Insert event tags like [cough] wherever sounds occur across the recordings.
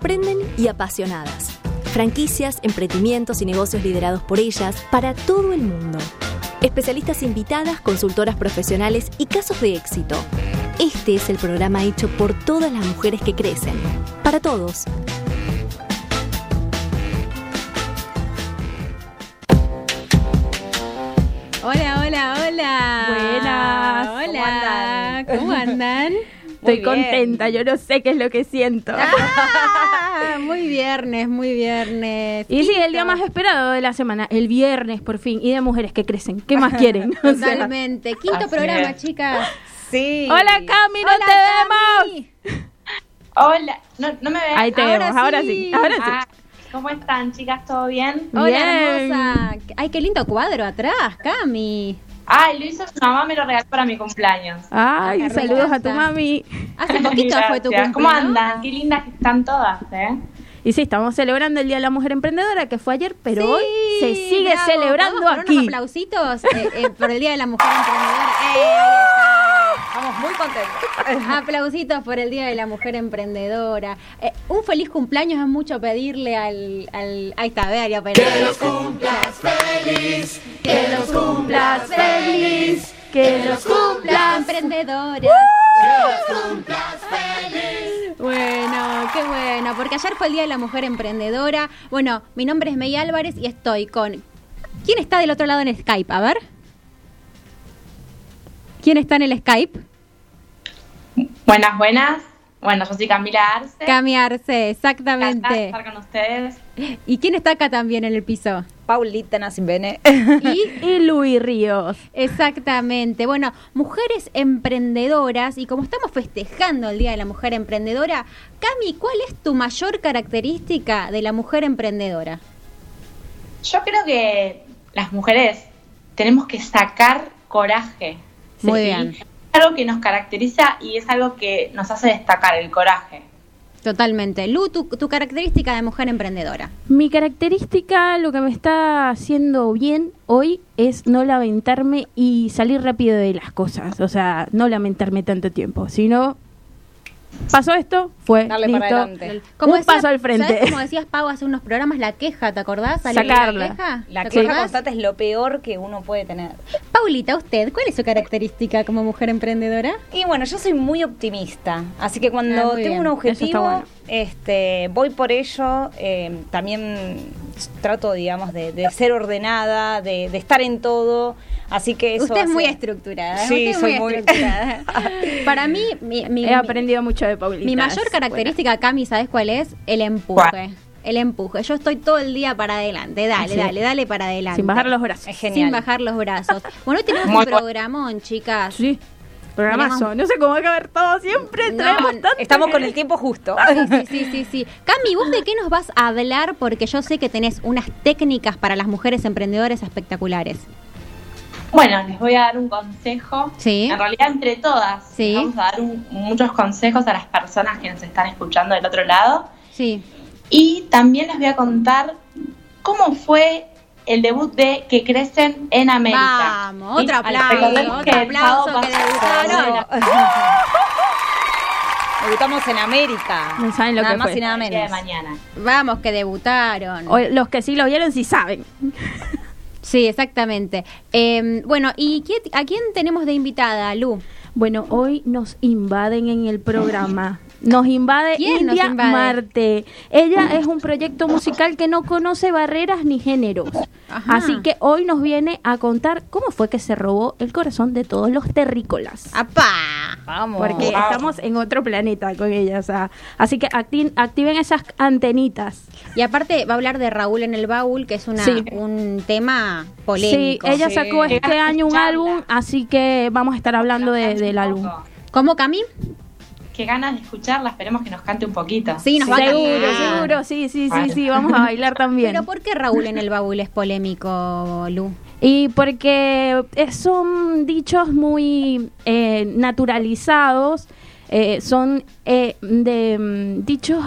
emprenden y apasionadas. Franquicias, emprendimientos y negocios liderados por ellas para todo el mundo. Especialistas invitadas, consultoras profesionales y casos de éxito. Este es el programa hecho por todas las mujeres que crecen. Para todos. Hola, hola, hola. Buenas. Hola. ¿Cómo andan? Estoy Muy contenta, yo no sé qué es lo que siento. Ah, [laughs] muy viernes, muy viernes. Y sí, el día más esperado de la semana, el viernes por fin, y de mujeres que crecen. ¿Qué más quieren? [laughs] Totalmente. Quinto Así programa, es. chicas. Sí. Hola Cami, no Hola, te vemos. Hola. ¿No, no me ven? Ahí te Ahora vemos, ahora sí. sí, ahora Ah, sí. ¿Cómo están, chicas? ¿Todo bien? Hola, Bien. hermosa. Ay, qué lindo cuadro atrás, Cami. Ay, lo hizo su mamá, me lo regaló para mi cumpleaños. Ay, Acá saludos a tu mami. Hace [laughs] poquito fue tu cumpleaños. ¿Cómo andan? Qué lindas que están todas, ¿eh? Y sí, estamos celebrando el Día de la Mujer Emprendedora, que fue ayer, pero Sí, hoy se sigue bravo. celebrando ¿Podemos poner aquí. unos aplausitos eh, eh, por el Día de la Mujer Emprendedora. [laughs] ¡Eh! Estamos muy contentos. [laughs] Aplausitos por el Día de la Mujer Emprendedora. Eh, un feliz cumpleaños es mucho pedirle al... al ahí está, vea, ya Que los cumplas feliz, que los cumplas feliz, que los cumplas. emprendedoras. Bueno, qué bueno, porque ayer fue el Día de la Mujer Emprendedora. Bueno, mi nombre es May Álvarez y estoy con... ¿Quién está del otro lado en Skype? A ver. ¿Quién está en el Skype? Buenas, buenas. Bueno, yo soy Camila Arce. Cami Arce, exactamente. estar con ustedes. ¿Y quién está acá también en el piso? Paulita Nasimbene. Y [laughs] Y Luis Ríos. exactamente. Bueno, mujeres emprendedoras y como estamos festejando el Día de la Mujer Emprendedora, Cami, ¿cuál es tu mayor característica de la mujer emprendedora? Yo creo que las mujeres tenemos que sacar coraje. Muy ¿sí? bien. Es algo que nos caracteriza y es algo que nos hace destacar, el coraje. Totalmente. Lu, tu, tu característica de mujer emprendedora. Mi característica, lo que me está haciendo bien hoy es no lamentarme y salir rápido de las cosas. O sea, no lamentarme tanto tiempo, sino pasó esto, fue Darle listo. para adelante. Un paso al frente. ¿sabes cómo decías, Pau, hace unos programas, la queja, ¿te acordás? Sacarla. La queja, La ¿Te queja constante es lo peor que uno puede tener. Paulita, ¿usted cuál es su característica como mujer emprendedora? Y bueno, yo soy muy optimista, así que Ah, cuando muy tengo bien. un objetivo, bueno. Este, voy por ello. eh, también trato, digamos, de, de ser ordenada, de, de estar en todo. Así que eso. Usted es muy estructurada. Sí, usted es soy muy, muy- estructurada. [laughs] Para mí, mi, mi- He aprendido mucho de Paulita. mi mayor característica, Cami, ¿sabes cuál es? El empuje. ¿Cuál? El empuje. Yo estoy todo el día para adelante. Dale, Sí. dale, dale para adelante. Sin bajar los brazos. Es genial. Sin bajar los brazos. Bueno, hoy tenemos Muy un bueno. programón, chicas. Sí. Programazo. No sé cómo va a caber todo siempre. No, traemos tanto Estamos que- con el tiempo justo. [laughs] Sí, [laughs] sí, sí, sí. Cami, ¿vos de qué nos vas a hablar? Porque yo sé que tenés unas técnicas para las mujeres emprendedoras espectaculares. Bueno, les voy a dar un consejo. Sí. En realidad, entre todas, Sí. vamos a dar un- muchos consejos a las personas que nos están escuchando del otro lado. Sí. Y también les voy a contar cómo fue el debut de Que Crecen en América. Vamos, otro aplauso, otro que aplauso que debutaron. Debutamos [laughs] en América. No saben lo nada que más fue. y nada el día de mañana. Vamos, que debutaron. O los que sí lo vieron sí saben. [laughs] Sí, exactamente. Eh, bueno, ¿y quién- a quién tenemos de invitada, Lu? Bueno, hoy nos invaden en el programa. Nos invade ¿Quién nos India invade? Marte. Ella es un proyecto musical que no conoce barreras ni géneros. Ajá. Así que hoy nos viene a contar cómo fue que se robó el corazón de todos los terrícolas. ¡Apá! Vamos. Porque Wow. estamos en otro planeta con ella. o sea, así que acti- activen esas antenitas. Y aparte va a hablar de Raúl en el baúl, que es una, Sí. un tema Sí, polémico. ella Sí. sacó este año un álbum, así que vamos a estar hablando de- del álbum. ¿Cómo, Cami? Qué ganas de escucharla, esperemos que nos cante un poquito. Sí, nos va a Seguro, cantar. seguro, sí, sí, sí, Vale. sí, vamos a bailar también. Pero ¿por qué Raúl en el baúl es polémico, Lu? Y porque son dichos muy eh, naturalizados, eh, son eh, de mm, dichos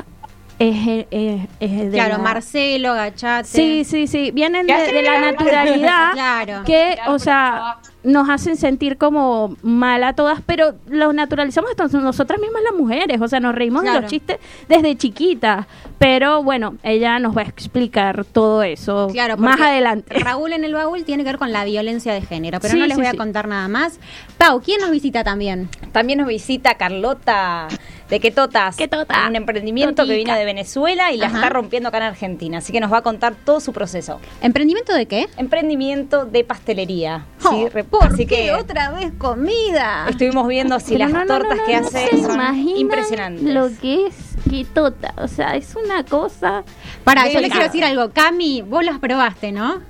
eh, eh, eh, de Claro, la- Marcelo, Gachate. Sí, sí, sí, vienen ¿Qué de, la naturalidad [laughs] Claro. que, Claro, o sea, nos hacen sentir como mal a todas, pero lo naturalizamos hasta nosotras mismas las mujeres, o sea, nos reímos de Claro. los chistes desde chiquitas, pero bueno, ella nos va a explicar todo eso Claro, más adelante. Raúl en el baúl tiene que ver con la violencia de género, pero Sí, no les sí, voy a sí. contar nada más. Pau, ¿quién nos visita también? También nos visita Carlota de Quetotas, Quetota. un emprendimiento que vino de Venezuela y la Ajá. está rompiendo acá en Argentina. Así que nos va a contar todo su proceso. ¿Emprendimiento de qué? Emprendimiento de pastelería. Oh, ¿sí? ¿Por así qué que otra vez comida? estuvimos viendo si Pero las no, no, tortas no, que no, hace son impresionantes. Lo que es quitota, o sea, es una cosa. Para, yo le quiero decir algo. Cami, vos las probaste, ¿no?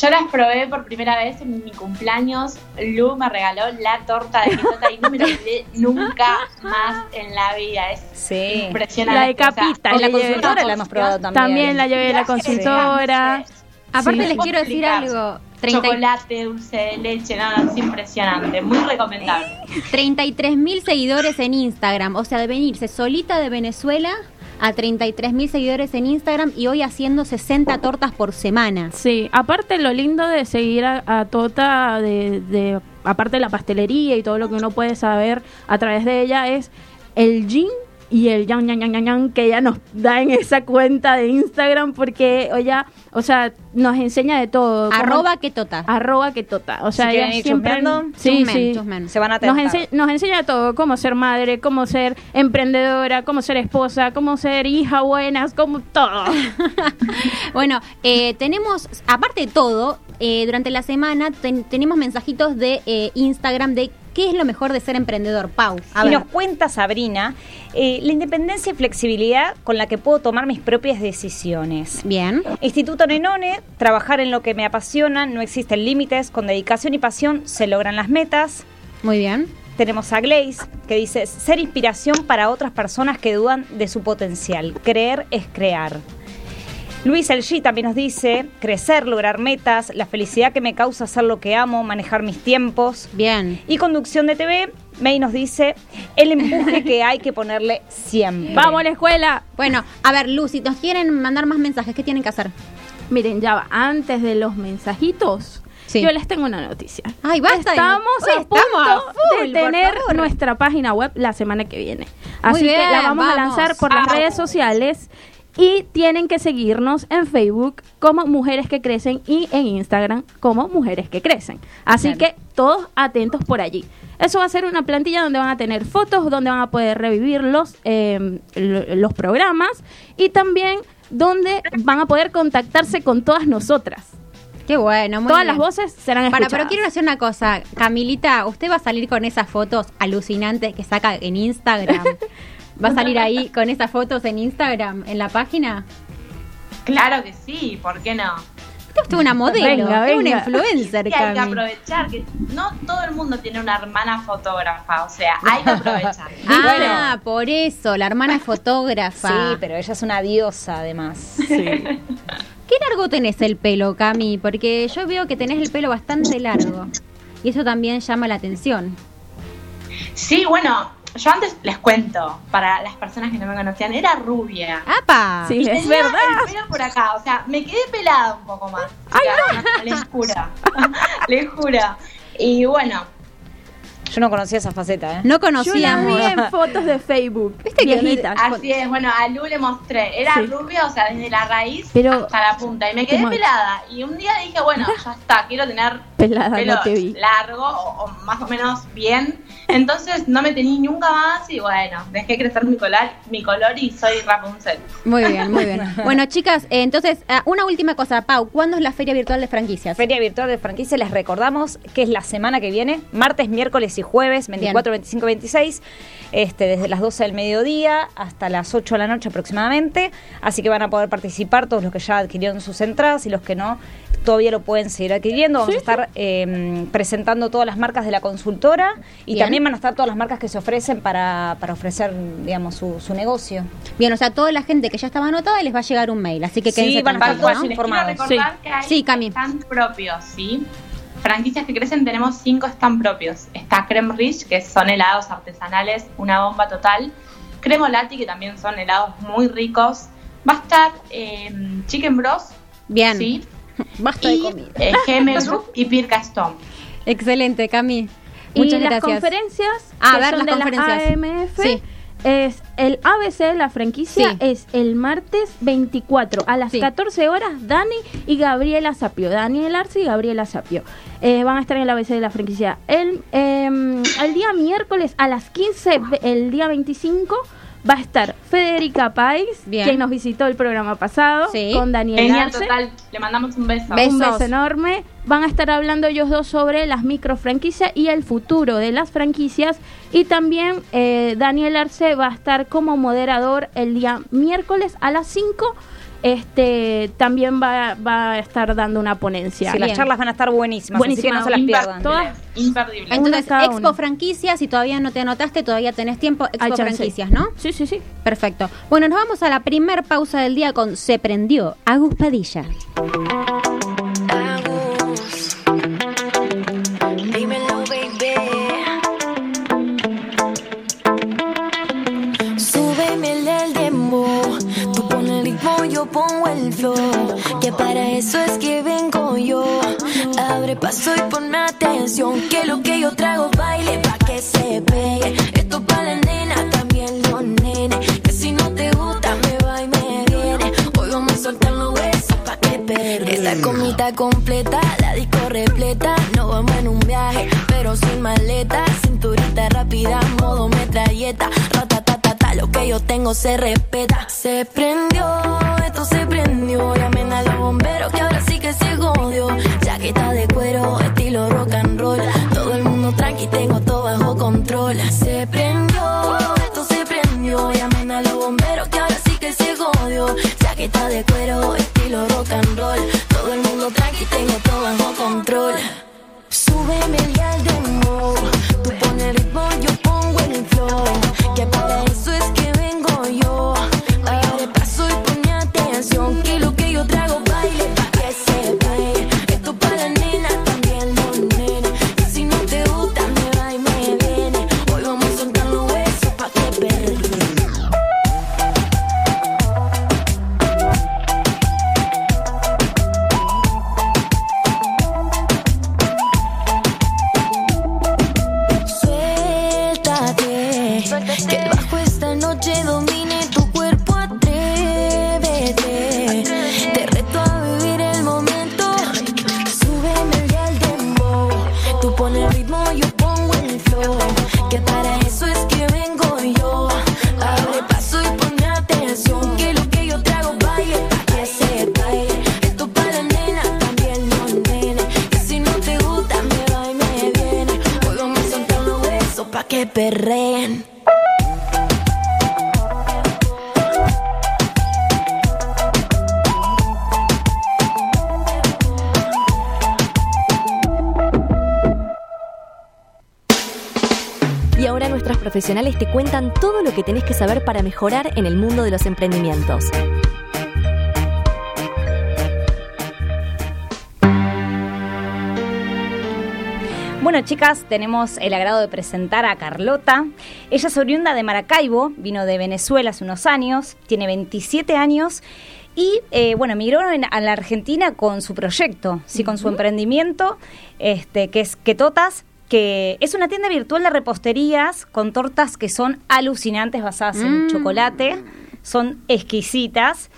Yo las probé por primera vez en mi cumpleaños. Lu me regaló la torta de quitota y no me la olvidé [laughs] nunca más en la vida. Es Sí. impresionante. La de O sea, capita, En la consultora la hemos probado también. También la llevé a la de consultora. Aparte Sí. les quiero decir algo. 30 y- Chocolate, dulce de leche, no, es impresionante, muy recomendable. 33 mil seguidores en Instagram. O sea, de venirse solita de Venezuela a 33 mil seguidores en Instagram y hoy haciendo 60 tortas por semana. Sí, aparte lo lindo de seguir a, a Tota, de, de- aparte de la pastelería y todo lo que uno puede saber a través de ella, es el gin y el yan, yan, yan, yan, yan que ella nos da en esa cuenta de Instagram porque ella, o sea, nos enseña de todo. Arroba que tota. arroba que tota. O sea, Si ella siempre... Sí, chusmen, sí. chusmen. Se van a Nos, ense- nos enseña de todo, cómo ser madre, cómo ser emprendedora, cómo ser esposa, cómo ser hija buenas, como todo. [laughs] Bueno, eh, tenemos, aparte de todo, eh, durante la semana ten- tenemos mensajitos de eh, Instagram de qué es lo mejor de ser emprendedor. Pau, a y ver. nos cuenta Sabrina eh, la independencia y flexibilidad con la que puedo tomar mis propias decisiones. Bien. Instituto Nenone, trabajar en lo que me apasiona, no existen límites, con dedicación y pasión se logran las metas. Muy bien. Tenemos a Glaze, que dice, ser inspiración para otras personas que dudan de su potencial. Creer es crear. Luis El G también nos dice, crecer, lograr metas, la felicidad que me causa hacer lo que amo, manejar mis tiempos. Bien. Y conducción de TV, May nos dice, el empuje que hay que ponerle siempre. ¡Vamos a la escuela! Bueno, a ver, Luz, si nos quieren mandar más mensajes, ¿qué tienen que hacer? Miren, ya va, antes de los mensajitos, Sí. yo les tengo una noticia. Ay, basta. Estamos Hoy a punto estamos a full, de tener nuestra página web la semana que viene. Así bien, que la vamos, a lanzar por las Vamos. redes sociales y tienen que seguirnos en Facebook como Mujeres que Crecen y en Instagram como Mujeres que Crecen. Así Claro. que todos atentos por allí. Eso va a ser una plantilla donde van a tener fotos, donde van a poder revivir los, eh, lo- los programas y también donde van a poder contactarse con todas nosotras. Qué bueno, muy Todas bien. las voces serán Para, escuchadas. pero quiero hacer una cosa. Camilita, usted va a salir con esas fotos alucinantes que saca en Instagram. [laughs] ¿Va a salir ahí con esas fotos en Instagram, en la página? Claro que sí, ¿por qué no? Usted es una modelo, Venga, es una venga. influencer, [laughs] Y hay que aprovechar que no todo el mundo tiene una hermana fotógrafa, o sea, hay que aprovechar. [laughs] Ah, por eso, la hermana fotógrafa. Sí, pero ella es una diosa además. ¿Qué largo tenés el pelo, Cami? Porque yo veo que tenés el pelo bastante largo. Y eso también llama la atención. Sí, bueno, yo antes les cuento, para las personas que no me conocían, era rubia. ¡Apa! Sí, Y es tenía verdad. el pelo por acá, o sea, me quedé pelada un poco más. chicas, no, les juro. [laughs] les juro. Y bueno, Yo no conocía esa faceta, ¿eh? No Yo la vi en [laughs] fotos de Facebook. Viste que así es, bueno, a Lu le mostré. Era Sí. rubia, o sea, desde la raíz Pero- hasta la punta. Y me quedé pelada. Y un día dije, bueno, ya está, quiero tener Pelada, pelo no te vi. largo o, o más o menos bien. [laughs] Entonces no me tení nunca más y bueno, dejé crecer mi color, mi color y soy Rapunzel. Muy bien, muy bien. [laughs] Bueno, chicas, eh, entonces, ah, una última cosa, Pau. ¿Cuándo es la Feria Virtual de Franquicias? Feria Virtual de Franquicia, les recordamos que es la semana que viene, martes, miércoles y jueves, 24, 25, 26, este, desde las 12 del mediodía hasta las 8 de la noche aproximadamente. Así que van a poder participar todos los que ya adquirieron sus entradas y los que no, todavía lo pueden seguir adquiriendo. Vamos a estar eh, presentando todas las marcas de la consultora y Bien. también van a estar todas las marcas que se ofrecen para, para ofrecer, digamos, su, su negocio. Bien, o sea, toda la gente que ya estaba anotada les va a llegar un mail, así que Sí, quédense van a estar tranquilos, todos ¿no? Informados. recordar que hay Sí, Cami. stand propios, ¿sí? Franquicias que crecen, tenemos cinco stand propios. Está Creme Rich, que son helados artesanales, una bomba total. Cremolati, que también son helados muy ricos. Va a estar eh, Chicken Bros, Bien. ¿sí? [laughs] Basta de Y comida. eh, [laughs] y Pirca Stone. Excelente, Cami. Y Muchas las gracias. conferencias Ah, a que ver, son las de conferencias. la AMF Sí. es el ABC de la franquicia Sí. es el martes 24 a las Sí. 14 horas Dani y Gabriela Sapio Daniel Arce y Gabriela Sapio Eh, van a estar en el ABC de la franquicia el, em, el día miércoles a las 15 ve- el día 25 va a estar Federica Pais Bien. que nos visitó el programa pasado Sí. con Daniel Genial, Arce total. Le mandamos un beso. Besos. un beso enorme. Van a estar hablando ellos dos sobre las micro franquicias y el futuro de las franquicias. Y también eh, Daniel Arce va a estar como moderador el día miércoles a las 5. Este también va, va a estar dando una ponencia. Sí, las charlas van a estar buenísimas, así que no se las pierdan. todas- Imperdible. Una Entonces, Expo. Franquicias, si todavía no te anotaste, todavía tenés tiempo. Expo. Franquicias, ¿no? Sí, sí, sí. Perfecto. Bueno, nos vamos a la primer pausa del día con Se Prendió, Agus Padilla. El flow. Que para eso es que vengo yo. Abre paso y ponme atención. Que lo que yo trago baile pa' que se pegue. Esto para la nena, también los nenes. Que si no te gusta, me va y me viene. Hoy vamos a soltar los huesos pa' que perre. Esta comida completa, la disco repleta. No vamos en un viaje, pero sin maleta. Cinturita rápida, modo metralleta. Yo tengo se respeta. Se prendió, esto se prendió. Llamen a los bomberos que ahora sí que se jodió. Chaqueta de cuero, estilo rock and roll. Todo el mundo tranqui, tengo perreen. Y ahora nuestras profesionales te cuentan todo lo que tenés que saber para mejorar en el mundo de los emprendimientos. Bueno, chicas, tenemos el agrado de presentar a Carlota. Ella es oriunda de Maracaibo, vino de Venezuela hace unos años, tiene 27 años y, eh, bueno, emigró a la Argentina con su proyecto, sí, con su emprendimiento, este, que es Quetotas, que es una tienda virtual de reposterías con tortas que son alucinantes basadas en Mm. chocolate, son exquisitas.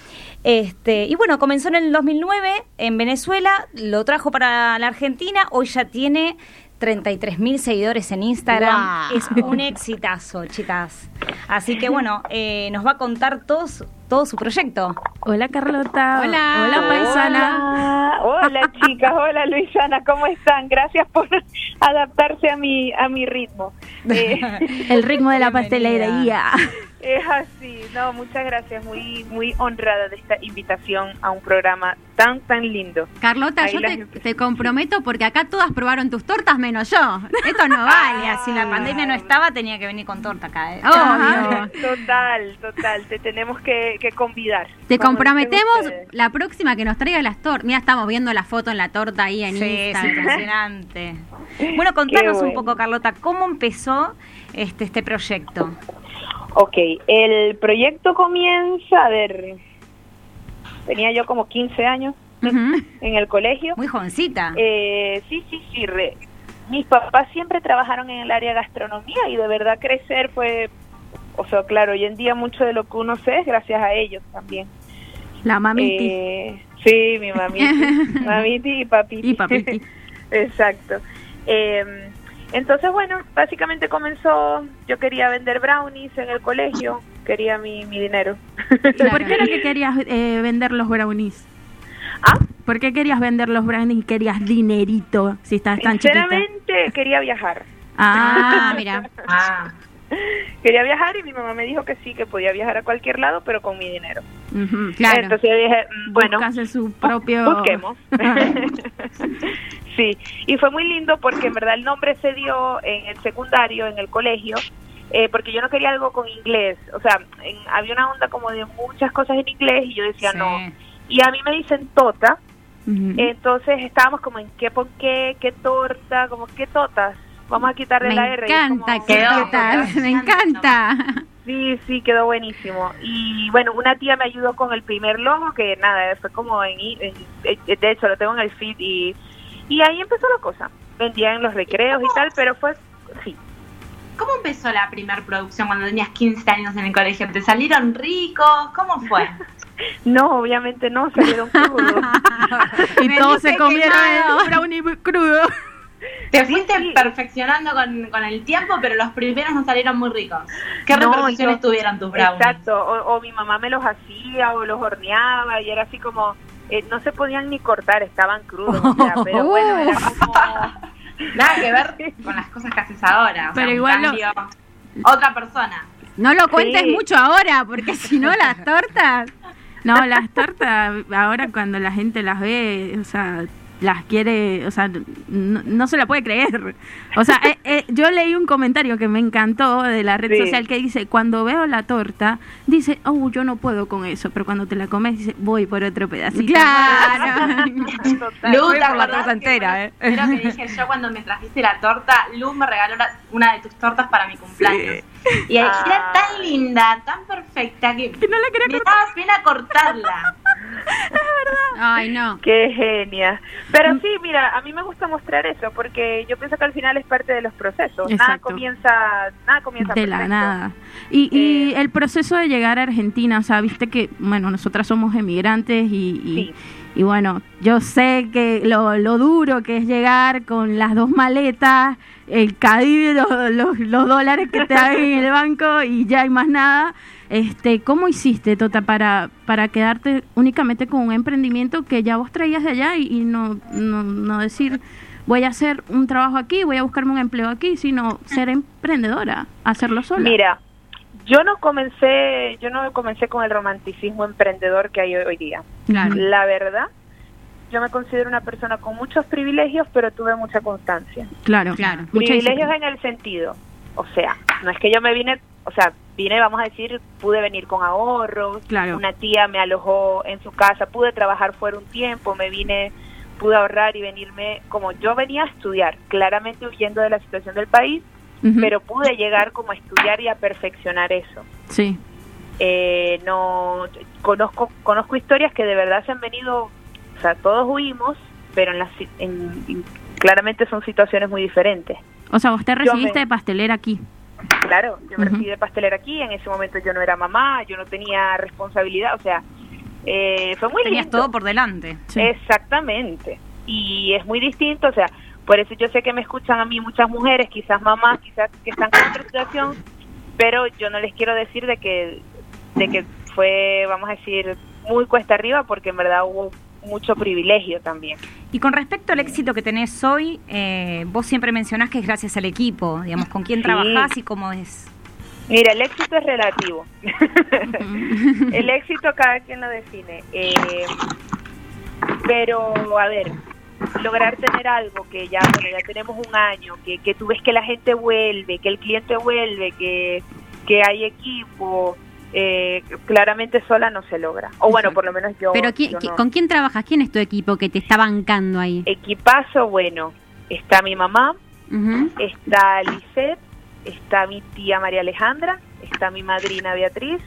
Este, y bueno, comenzó en el 2009 en Venezuela, lo trajo para la Argentina, hoy ya tiene 33 mil seguidores en Instagram. Es un exitazo, chicas. Así que bueno, eh, nos va a contar todo su, todo su proyecto. Hola Carlota. Hola. Hola paisana. Hola, hola chicas, hola Luisana, ¿cómo están? Gracias por adaptarse a mi a mi ritmo. [laughs] Eh, El ritmo de la Bienvenida. pastelería. Es así, no, muchas gracias, muy muy honrada de esta invitación a un programa tan tan lindo. Carlota, Ahí yo te, comprometo porque acá todas probaron tus tortas menos yo. [laughs] Esto no vale así. Si la pandemia no estaba, tenía que venir con torta acá. ¿eh? Obvio. Total, total, te tenemos que, que convidar. Te comprometemos la próxima que nos traiga las tortas. Mira, estamos viendo la foto en la torta ahí en Sí, Instagram. impresionante. [laughs] Bueno, contanos un poco, Carlota, ¿cómo empezó este, este proyecto? Ok, el proyecto comienza, a ver, tenía yo como 15 años en el colegio. Muy jovencita. Eh, sí, sí, sí, re- mis papás siempre trabajaron en el área de gastronomía y de verdad crecer fue, o sea, claro, hoy en día mucho de lo que uno sé es gracias a ellos también. La mamiti. Eh, sí, mi mamiti, [laughs] mamiti y papiti. Y papiti. [laughs] Exacto. Eh, entonces, bueno, básicamente comenzó, yo quería vender brownies en el colegio, quería mi, mi dinero. ¿Y por qué [laughs] era que querías eh, vender los brownies? ¿Ah? ¿Por qué querías vender los brownies y querías dinerito si estás tan chiquita? Sinceramente, quería viajar. Ah, [laughs] mira. Ah, Quería viajar y mi mamá me dijo que sí, que podía viajar a cualquier lado, pero con mi dinero. Claro. Entonces yo dije, mm, bueno, Buscase su propio... busquemos. [laughs] sí, y fue muy lindo porque en verdad el nombre se dio en el secundario, en el colegio, eh, porque yo no quería algo con inglés. O sea, en- había una onda como de muchas cosas en inglés y yo decía Sí. no. Y a mí me dicen tota, entonces estábamos como en qué por qué, qué torta, como qué totas. Vamos a quitarle Me la R. y es como- encanta, ¿qué. [laughs] Me encanta. Sí, sí, quedó buenísimo. Y bueno, una tía me ayudó con el primer logo, que nada, fue como en, en- de hecho lo tengo en el feed y, y ahí empezó la cosa. Vendía en los recreos y tal, pero fue, sí. ¿Cómo empezó la primer producción cuando tenías 15 años en el colegio? ¿Te salieron ricos? ¿Cómo fue? [laughs] No, obviamente no, salieron crudos. [laughs] y todos se comieron el brownie crudo. Te fuiste sí. perfeccionando con, con el tiempo, pero los primeros no salieron muy ricos. ¿Qué No, repercusiones yo- tuvieron tus brownies? Exacto, o, o mi mamá me los hacía o los horneaba y era así como, eh, no se podían ni cortar, estaban crudos. o sea, pero [laughs] bueno, era como... [laughs] Nada que ver con las cosas que haces ahora. O Pero sea, igual lo- cambio, otra persona. No lo cuentes Sí. mucho ahora, porque si no las tortas. No, las tortas, ahora cuando la gente las ve, o sea, las quiere, o sea, no, no se la puede creer. O sea, eh, eh, yo leí un comentario que me encantó de la red Sí. social que dice, cuando veo la torta, dice, oh, yo no puedo con eso, pero cuando te la comes, dice, voy por otro pedacito. Claro. [laughs] Total. Lu, [laughs] Voy ¿te por la torta que, entera, bueno, eh? Creo que dije yo cuando me trajiste la torta, Lu me regaló la- una de tus tortas para mi cumpleaños. Y era Ah. tan linda, tan perfecta, que, Que no la quería me daba pena cortarla. Ay, no. Qué genia. Pero sí, mira, a mí me gusta mostrar eso porque yo pienso que al final es parte de los procesos. Nada Exacto. comienza, nada comienza de la nada. Y, y Eh, el proceso de llegar a Argentina, o sea, viste que, bueno, nosotras somos emigrantes y, y, Sí. y bueno, yo sé que lo, lo duro que es llegar con las dos maletas, el los, los, los dólares que te dan en el [laughs] banco y ya hay más nada. Este, ¿Cómo hiciste, Tota, para, para quedarte únicamente con un emprendimiento que ya vos traías de allá y, y no, no, no decir, voy a hacer un trabajo aquí, voy a buscarme un empleo aquí, sino ser emprendedora, hacerlo sola? Mira, yo no comencé, yo no comencé con el romanticismo emprendedor que hay hoy, hoy día. Claro. La verdad, yo me considero una persona con muchos privilegios, pero tuve mucha constancia. Claro, Claro. Privilegios en el sentido, o sea, no es que yo me vine, o sea, vine, vamos a decir, pude venir con ahorros, Claro. una tía me alojó en su casa, pude trabajar fuera un tiempo, me vine, pude ahorrar y venirme, como yo venía a estudiar, claramente huyendo de la situación del país, pero pude llegar como a estudiar y a perfeccionar eso. Sí, Eh, no conozco conozco historias que de verdad se han venido, o sea, todos huimos, pero en las, en- en- claramente son situaciones muy diferentes. o sea, te recibiste me- de pastelera aquí. Claro, yo me recibí de pastelera aquí, en ese momento yo no era mamá, yo no tenía responsabilidad, o sea, eh, fue muy Tenías lindo. todo por delante. Sí. Exactamente. Y es muy distinto, o sea, por eso yo sé que me escuchan a mí muchas mujeres, quizás mamás, quizás que están en otra situación, pero yo no les quiero decir de que de que fue, vamos a decir, muy cuesta arriba porque en verdad hubo mucho privilegio también. Y con respecto al éxito que tenés hoy, eh, vos siempre mencionás que es gracias al equipo, digamos, con quién Sí. trabajás y cómo es. Mira, el éxito es relativo. [laughs] el éxito cada quien lo define. Eh, pero, a ver, lograr tener algo que ya, bueno, ya tenemos un año, que, que tú ves que la gente vuelve, que el cliente vuelve, que, que hay equipo, eh, claramente sola no se logra. O bueno, por lo menos yo. Pero ¿quién- yo qui- no. ¿con quién trabajas? ¿Quién es tu equipo que te está bancando ahí? Equipazo, bueno, está mi mamá, está Lisette, está mi tía María Alejandra, está mi madrina Beatriz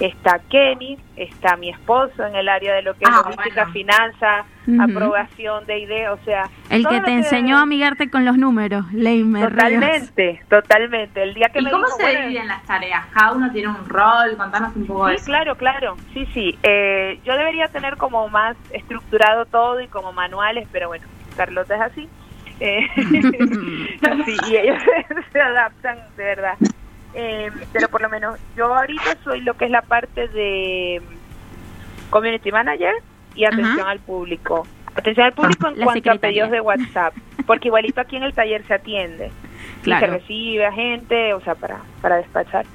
está Kenny, está mi esposo en el área de lo que es Ah, logística, bueno. finanzas, Ujú. aprobación de ideas, o sea... El que te enseñó a amigarte con los números, Leimer Ríos. Totalmente, totalmente. El día que ¿Y me cómo dijo, se bueno, dividen las tareas? Cada uno tiene un rol, contanos un poco de Sí, eso. claro, claro. Sí, sí. Eh, yo debería tener como más estructurado todo y como manuales, pero bueno, Carlota es así. Eh, [laughs] [laughs] sí, y ellos [laughs] se adaptan, de verdad. Eh, pero por lo menos yo ahorita soy lo que es la parte de community manager y atención Ajá. al público. Atención al público en la cuanto a pedidos de WhatsApp, porque igualito aquí en el taller se atiende y se recibe a gente, o sea, para, para despachar.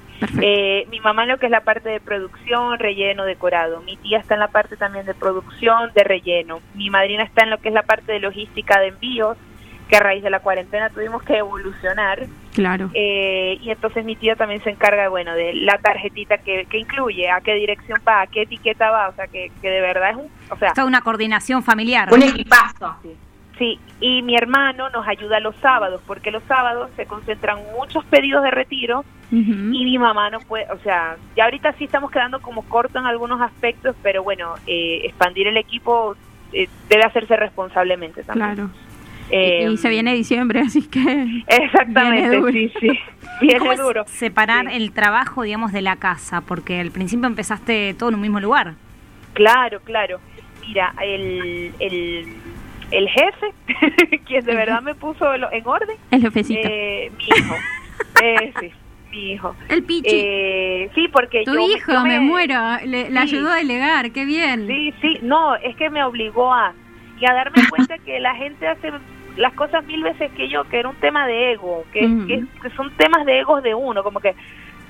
Eh, mi mamá en lo que es la parte de producción, relleno, decorado. Mi tía está en la parte también de producción, de relleno. Mi madrina está en lo que es la parte de logística de envíos, que a raíz de la cuarentena tuvimos que evolucionar. Claro. Eh, y entonces mi tía también se encarga, bueno, de la tarjetita que, que incluye, a qué dirección va, a qué etiqueta va, o sea, que, que de verdad es un... O sea, Toda una coordinación familiar. Un equipazo. Sí, y mi hermano nos ayuda los sábados, porque los sábados se concentran muchos pedidos de retiro y mi mamá no puede, o sea, ya ahorita sí estamos quedando como corto en algunos aspectos, pero bueno, eh, expandir el equipo eh, debe hacerse responsablemente también. Claro. Eh, y se viene diciembre, así que... [laughs] Exactamente, viene duro. sí, sí. [laughs] ¿Cómo Viene es duro. separar Sí. el trabajo, digamos, de la casa? Porque al principio empezaste todo en un mismo lugar. Claro, claro. Mira, el, el, el jefe, [laughs] quien de verdad me puso lo- en orden, El jefecito. eh, mi hijo. Eh, sí, mi hijo. El Pichi. Eh, sí, porque tu yo, hijo, yo me, muero. Le, le ayudó a delegar, qué bien. Sí, sí, no, es que me obligó a y a darme cuenta que la gente hace las cosas mil veces que yo, que era un tema de ego, que, Ujú. que, que son temas de egos de uno, como que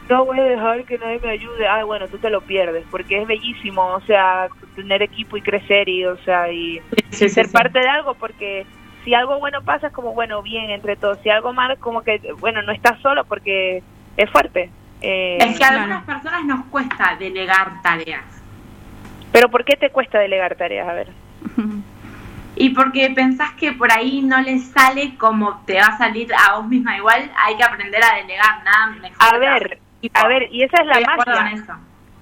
no voy a dejar que nadie me ayude, ay bueno, tú te lo pierdes, porque es bellísimo, o sea, tener equipo y crecer y, o sea, y Sí, sí, ser sí. parte de algo, porque si algo bueno pasa es como, bueno, bien entre todos, si algo malo es como que, bueno, no estás solo porque es fuerte. Eh, Es que a algunas personas nos cuesta delegar tareas. Pero ¿por qué te cuesta delegar tareas? A ver. [laughs] Y porque pensás que por ahí no les sale como te va a salir a vos misma igual, hay que aprender a delegar, nada mejor. A ver, a ver, y esa es la magia.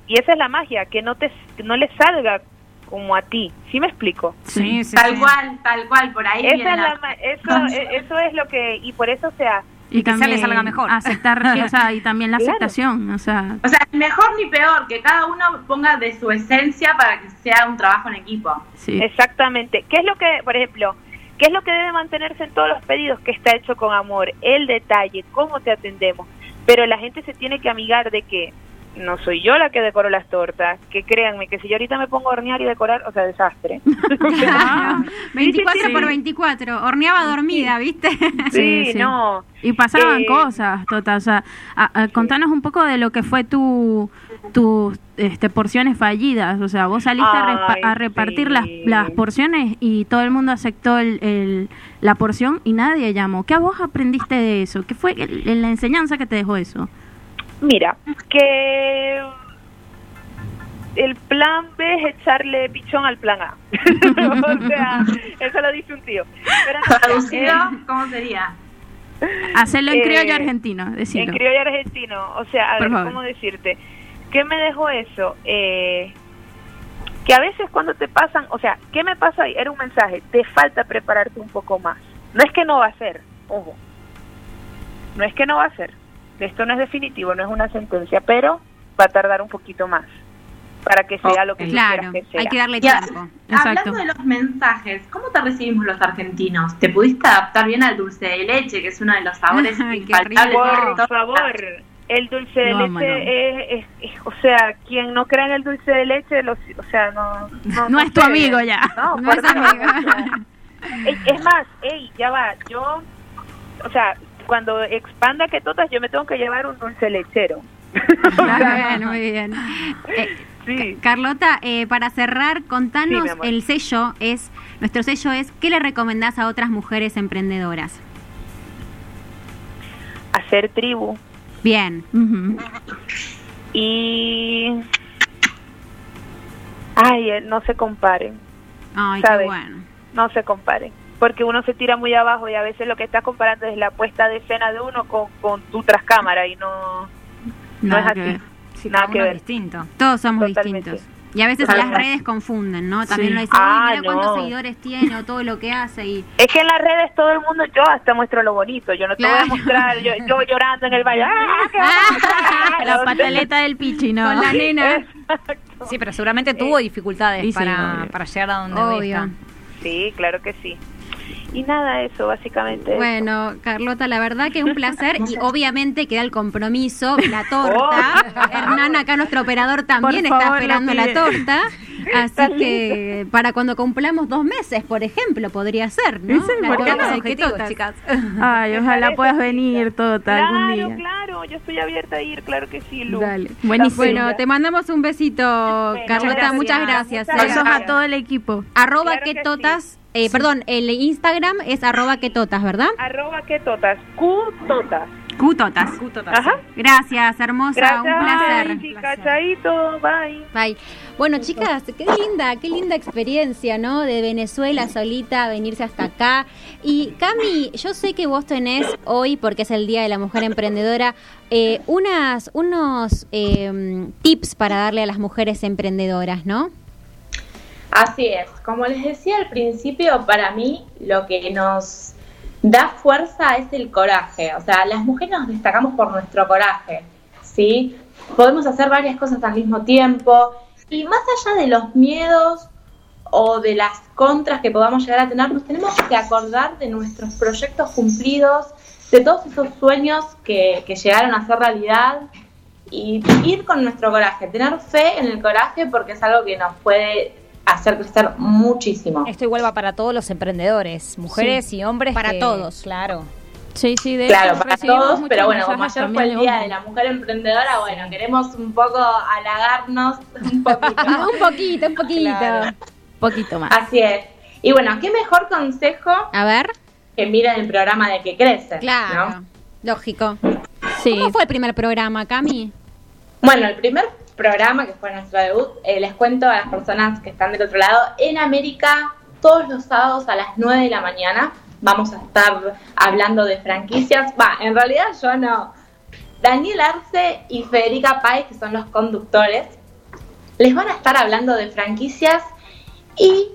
Y esa es la magia, que no te que no le salga como a ti. ¿Sí me explico? Sí, sí, Tal sí. cual, tal cual, por ahí viene Esa es la- la ma- eso, [laughs] eso es lo que y por eso o sea, y que sale salga mejor. Aceptar, [laughs] o sea, y también la Claro. aceptación, o sea... O sea, mejor ni peor, que cada uno ponga de su esencia para que sea un trabajo en equipo. Sí. exactamente. ¿Qué es lo que, por ejemplo, qué es lo que debe mantenerse en todos los pedidos que está hecho con amor, el detalle, cómo te atendemos? Pero la gente se tiene que amigar de que no soy yo la que decoro las tortas, que créanme que si yo ahorita me pongo a hornear y decorar, o sea, desastre. [laughs] Claro. 24 sí. por 24. Horneaba dormida, ¿viste? sí, Sí, sí. no. Y pasaban Eh, cosas, Tota, o sea, a- a- contanos un poco de lo que fue tu tus este, porciones fallidas, o sea, vos saliste a, repa- Ay, a repartir sí. las, las porciones y todo el mundo aceptó el, el- la porción y nadie llamó. ¿Qué a vos aprendiste de eso? ¿Qué fue el- la enseñanza que te dejó eso? Mira, que el plan B es echarle pichón al plan A. [laughs] o sea, eso lo dice un tío. [laughs] Traducido, eh, ¿cómo sería? Hacerlo en Eh, criollo argentino, en decirlo. criollo argentino, o sea, a Por ver, favor. ¿cómo decirte? ¿Qué me dejó eso? Eh, que a veces cuando te pasan, o sea, ¿qué me pasa ahí? Era un mensaje, te falta prepararte un poco más. No es que no va a ser, ojo, no es que no va a ser. Esto no es definitivo, no es una sentencia, pero va a tardar un poquito más para que sea lo que tú Claro, quieras que sea. hay que darle tiempo. Hablando de los mensajes, ¿cómo te recibimos los argentinos? ¿Te pudiste adaptar bien al dulce de leche, que es uno de los sabores infaltables? Por favor, el dulce de leche es, es- es- o sea, quien no cree en el dulce de leche, lo- o sea, no... No, No es tu amigo ya. No, No es amigo. es más, ey, ya va, yo, o sea, cuando expanda que totas, yo me tengo que llevar un dulce lechero. [laughs] Muy bien, muy bien. Eh, Sí. Carlota, eh, para cerrar, contanos el sello es, nuestro sello es, ¿qué le recomendás a otras mujeres emprendedoras? Hacer tribu Bien, y... Ay, eh, no se comparen. ay, qué bueno. no se comparen. Porque uno se tira muy abajo y a veces lo que estás comparando es la puesta de escena de uno con, con tu tras cámara y no, no Nada es así. ver. Sí, nada que ver. distinto. Todos somos Totalmente. distintos. Y a veces Totalmente. las redes confunden, ¿no? También Sí. lo dicen, "Uy, Ah, mira cuántos seguidores tiene o todo lo que hace y Es que en las redes todo el mundo, yo hasta muestro lo bonito, yo no te voy a mostrar yo, yo llorando en el baño. ¡Ah, qué bonito! La pataleta del pichi, ¿no? con la nena. Exacto. Sí, pero seguramente tuvo dificultades y sí, para, para llegar a donde hoy Obvio. está. Sí, claro que sí. Y nada, eso, básicamente. eso. Bueno, Carlota, la verdad que es un placer y [laughs] obviamente queda el compromiso, la torta. Hernán, acá nuestro operador también Por está favor, esperando la torta. [laughs] Así que para cuando cumplamos dos meses, por ejemplo, podría ser, ¿no? Sí, La ¿por qué torta no? Objetivos, chicas. Ay, ojalá puedas venir, Tota, Claro, algún día. claro, yo estoy abierta a ir, claro que sí, Lu. Dale. Buenísimo. Bueno, te mandamos un besito, Carlota. gracias. Muchas gracias. Muchas. Besos gracias. a todo el equipo. Arroba Claro que quetotas. eh, Perdón, el Instagram es arroba quetotas, ¿verdad? Arroba que totas, Q totas. Cutotas. Ajá. Gracias, hermosa. Gracias, un placer. chicas, chaito, bye. Bye. Bueno, chicas, qué linda, qué linda experiencia, ¿no? De Venezuela solita, venirse hasta acá. Y Cami, yo sé que vos tenés hoy, porque es el Día de la Mujer Emprendedora, eh, unas, unos eh, tips para darle a las mujeres emprendedoras, ¿no? Así es, como les decía al principio, para mí lo que nos da fuerza es el coraje. O sea, las mujeres nos destacamos por nuestro coraje, ¿sí? Podemos hacer varias cosas al mismo tiempo y más allá de los miedos o de las contras que podamos llegar a tener, nos tenemos que acordar de nuestros proyectos cumplidos, de todos esos sueños que, que llegaron a ser realidad y ir con nuestro coraje, tener fe en el coraje porque es algo que nos puede hacer crecer muchísimo. Esto igual va para todos los emprendedores, mujeres y hombres. Para que- todos. Claro. Sí, sí, de Claro, para todos, pero bueno, como ayer fue el Día de la Mujer Emprendedora, bueno, queremos un poco halagarnos [laughs] un poquito. [laughs] un poquito, un poquito. Claro. Poquito más. Así es. Y bueno, qué mejor consejo A ver, que miren el programa de que crece. claro, ¿no? lógico. Sí. ¿Cómo fue el primer programa, Cami? Bueno, el primer programa que fue nuestro debut, eh, les cuento a las personas que están del otro lado, en América, todos los sábados a las 9 de la mañana, vamos a estar hablando de franquicias. Va, en realidad yo no. Daniel Arce y Federica Páez, que son los conductores, les van a estar hablando de franquicias y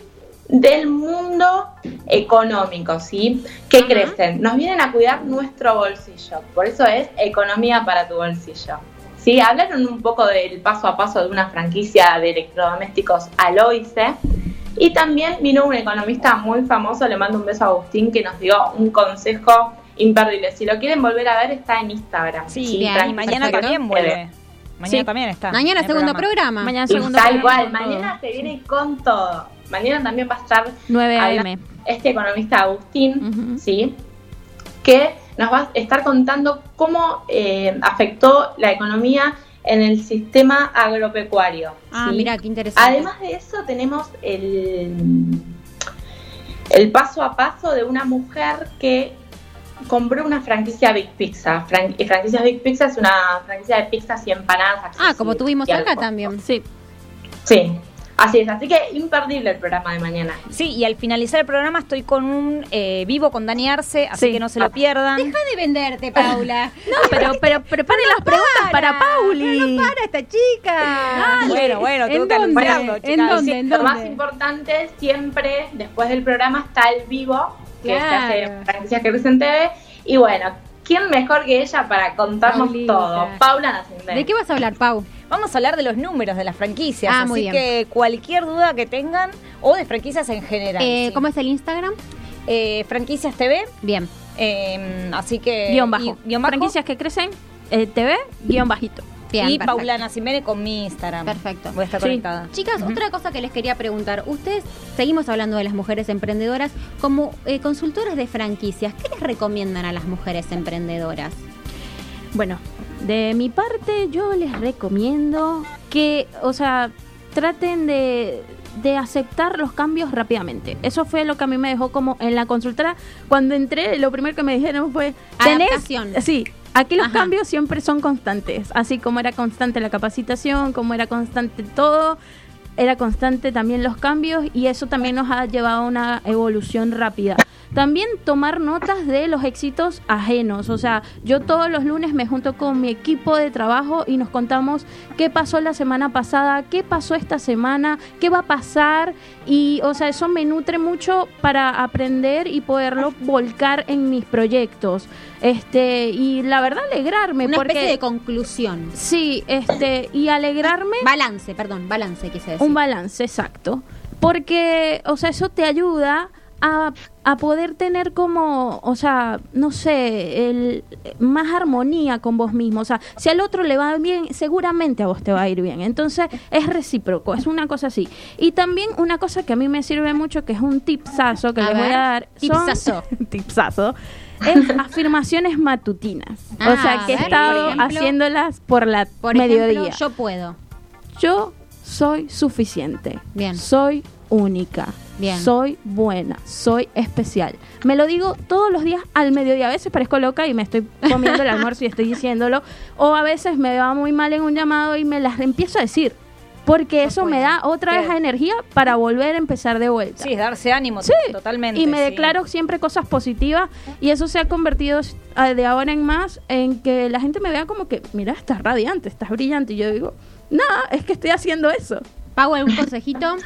del mundo económico, ¿sí? Que crecen. Nos vienen a cuidar nuestro bolsillo. Por eso es economía para tu bolsillo. Sí, hablaron un poco del paso a paso de una franquicia de electrodomésticos Aloise. Y también vino un economista muy famoso, le mando un beso a Agustín, que nos dio un consejo imperdible. Si lo quieren volver a ver, está en Instagram. Sí, bien, y mañana también vuelve. Mañana Sí. también está. Mañana segundo programa. Mañana segundo tal programa todo. mañana se viene con todo. Mañana también va a estar 9 hablando AM. este economista Agustín. ¿sí? que nos va a estar contando cómo eh, afectó la economía en el sistema agropecuario. Ah, ¿sí? mira, qué interesante. Además de eso, tenemos el, el paso a paso de una mujer que compró una franquicia Big Pizza. Fran- y franquicia Big Pizza es una franquicia de pizzas y empanadas. Ah, como tuvimos acá también. Sí. Sí, así es. Así que imperdible el programa de mañana. Sí, y al finalizar el programa estoy con un eh, vivo con Dani Arce, así Sí. que no se lo pierdan. Deja de venderte, Paula. [laughs] No, pero, pero prepare las preguntas para, Pauli. para esta chica. Bueno, bueno, tengo ¿En que dónde? anunciarlo, ¿En dónde? Sí, ¿En lo más importante, siempre después del programa está el vivo, que Claro. se hace en Crecen TV. Y bueno, ¿quién mejor que ella para contarnos Paulita. todo? Paula. ¿De qué vas a hablar, Pau? Vamos a hablar de los números de las franquicias, Ah, así muy bien. que cualquier duda que tengan o de franquicias en general. Eh, sí. ¿Cómo es el Instagram? Eh, franquicias TV, Bien. eh, así que Guión bajo. y- guion bajo. Franquicias que crecen, eh, TV, guion bajito. Bien, y perfecto. Paulana Simene con mi Instagram. Perfecto. Voy a estar Sí. conectada. Chicas, otra cosa que les quería preguntar. Ustedes, seguimos hablando de las mujeres emprendedoras, como eh, consultoras de franquicias, ¿qué les recomiendan a las mujeres emprendedoras? Bueno, de mi parte yo les recomiendo que, o sea, traten de, de aceptar los cambios rápidamente. Eso fue lo que a mí me dejó como en la consultora. Cuando entré, lo primero que me dijeron fue, "Tenés-" Adaptación. Sí, aquí los Ajá. cambios siempre son constantes. Así como era constante la capacitación, como era constante todo. Era constante también los cambios y eso también nos ha llevado a una evolución rápida. También tomar notas de los éxitos ajenos. O sea, yo todos los lunes me junto con mi equipo de trabajo y nos contamos qué pasó la semana pasada, qué pasó esta semana, qué va a pasar. Y, o sea, eso me nutre mucho para aprender y poderlo volcar en mis proyectos. Este, y la verdad, alegrarme. Una porque, especie de conclusión. Sí, este, y alegrarme. Balance, perdón, balance quise decir. Un balance, exacto. Porque, o sea, eso te ayuda a, a poder tener como, o sea, no sé, el, más armonía con vos mismo. O sea, si al otro le va bien, seguramente a vos te va a ir bien. Entonces, es recíproco, es una cosa así. Y también una cosa que a mí me sirve mucho, que es un tipsazo que A les voy a dar. son- tipsazo. [laughs] tipsazo. Es afirmaciones matutinas. o Ah, sea, que he ver, estado por ejemplo. haciéndolas por la Por mediodía. ejemplo, yo puedo. Yo soy suficiente. Bien. Soy única. Bien. Soy buena. Soy especial. Me lo digo todos los días al mediodía. A veces parezco loca y me estoy comiendo el almuerzo y estoy diciéndolo. O a veces me va muy mal en un llamado y me las empiezo a decir. Porque eso me da otra vez energía para volver a empezar de vuelta. Sí, es darse ánimo Sí. totalmente. Y me sí. declaro siempre cosas positivas y eso se ha convertido ah, de ahora en más en que la gente me vea como que, mira, estás radiante, estás brillante. Y yo digo, no, es que estoy haciendo eso. Pau, ¿algún consejito?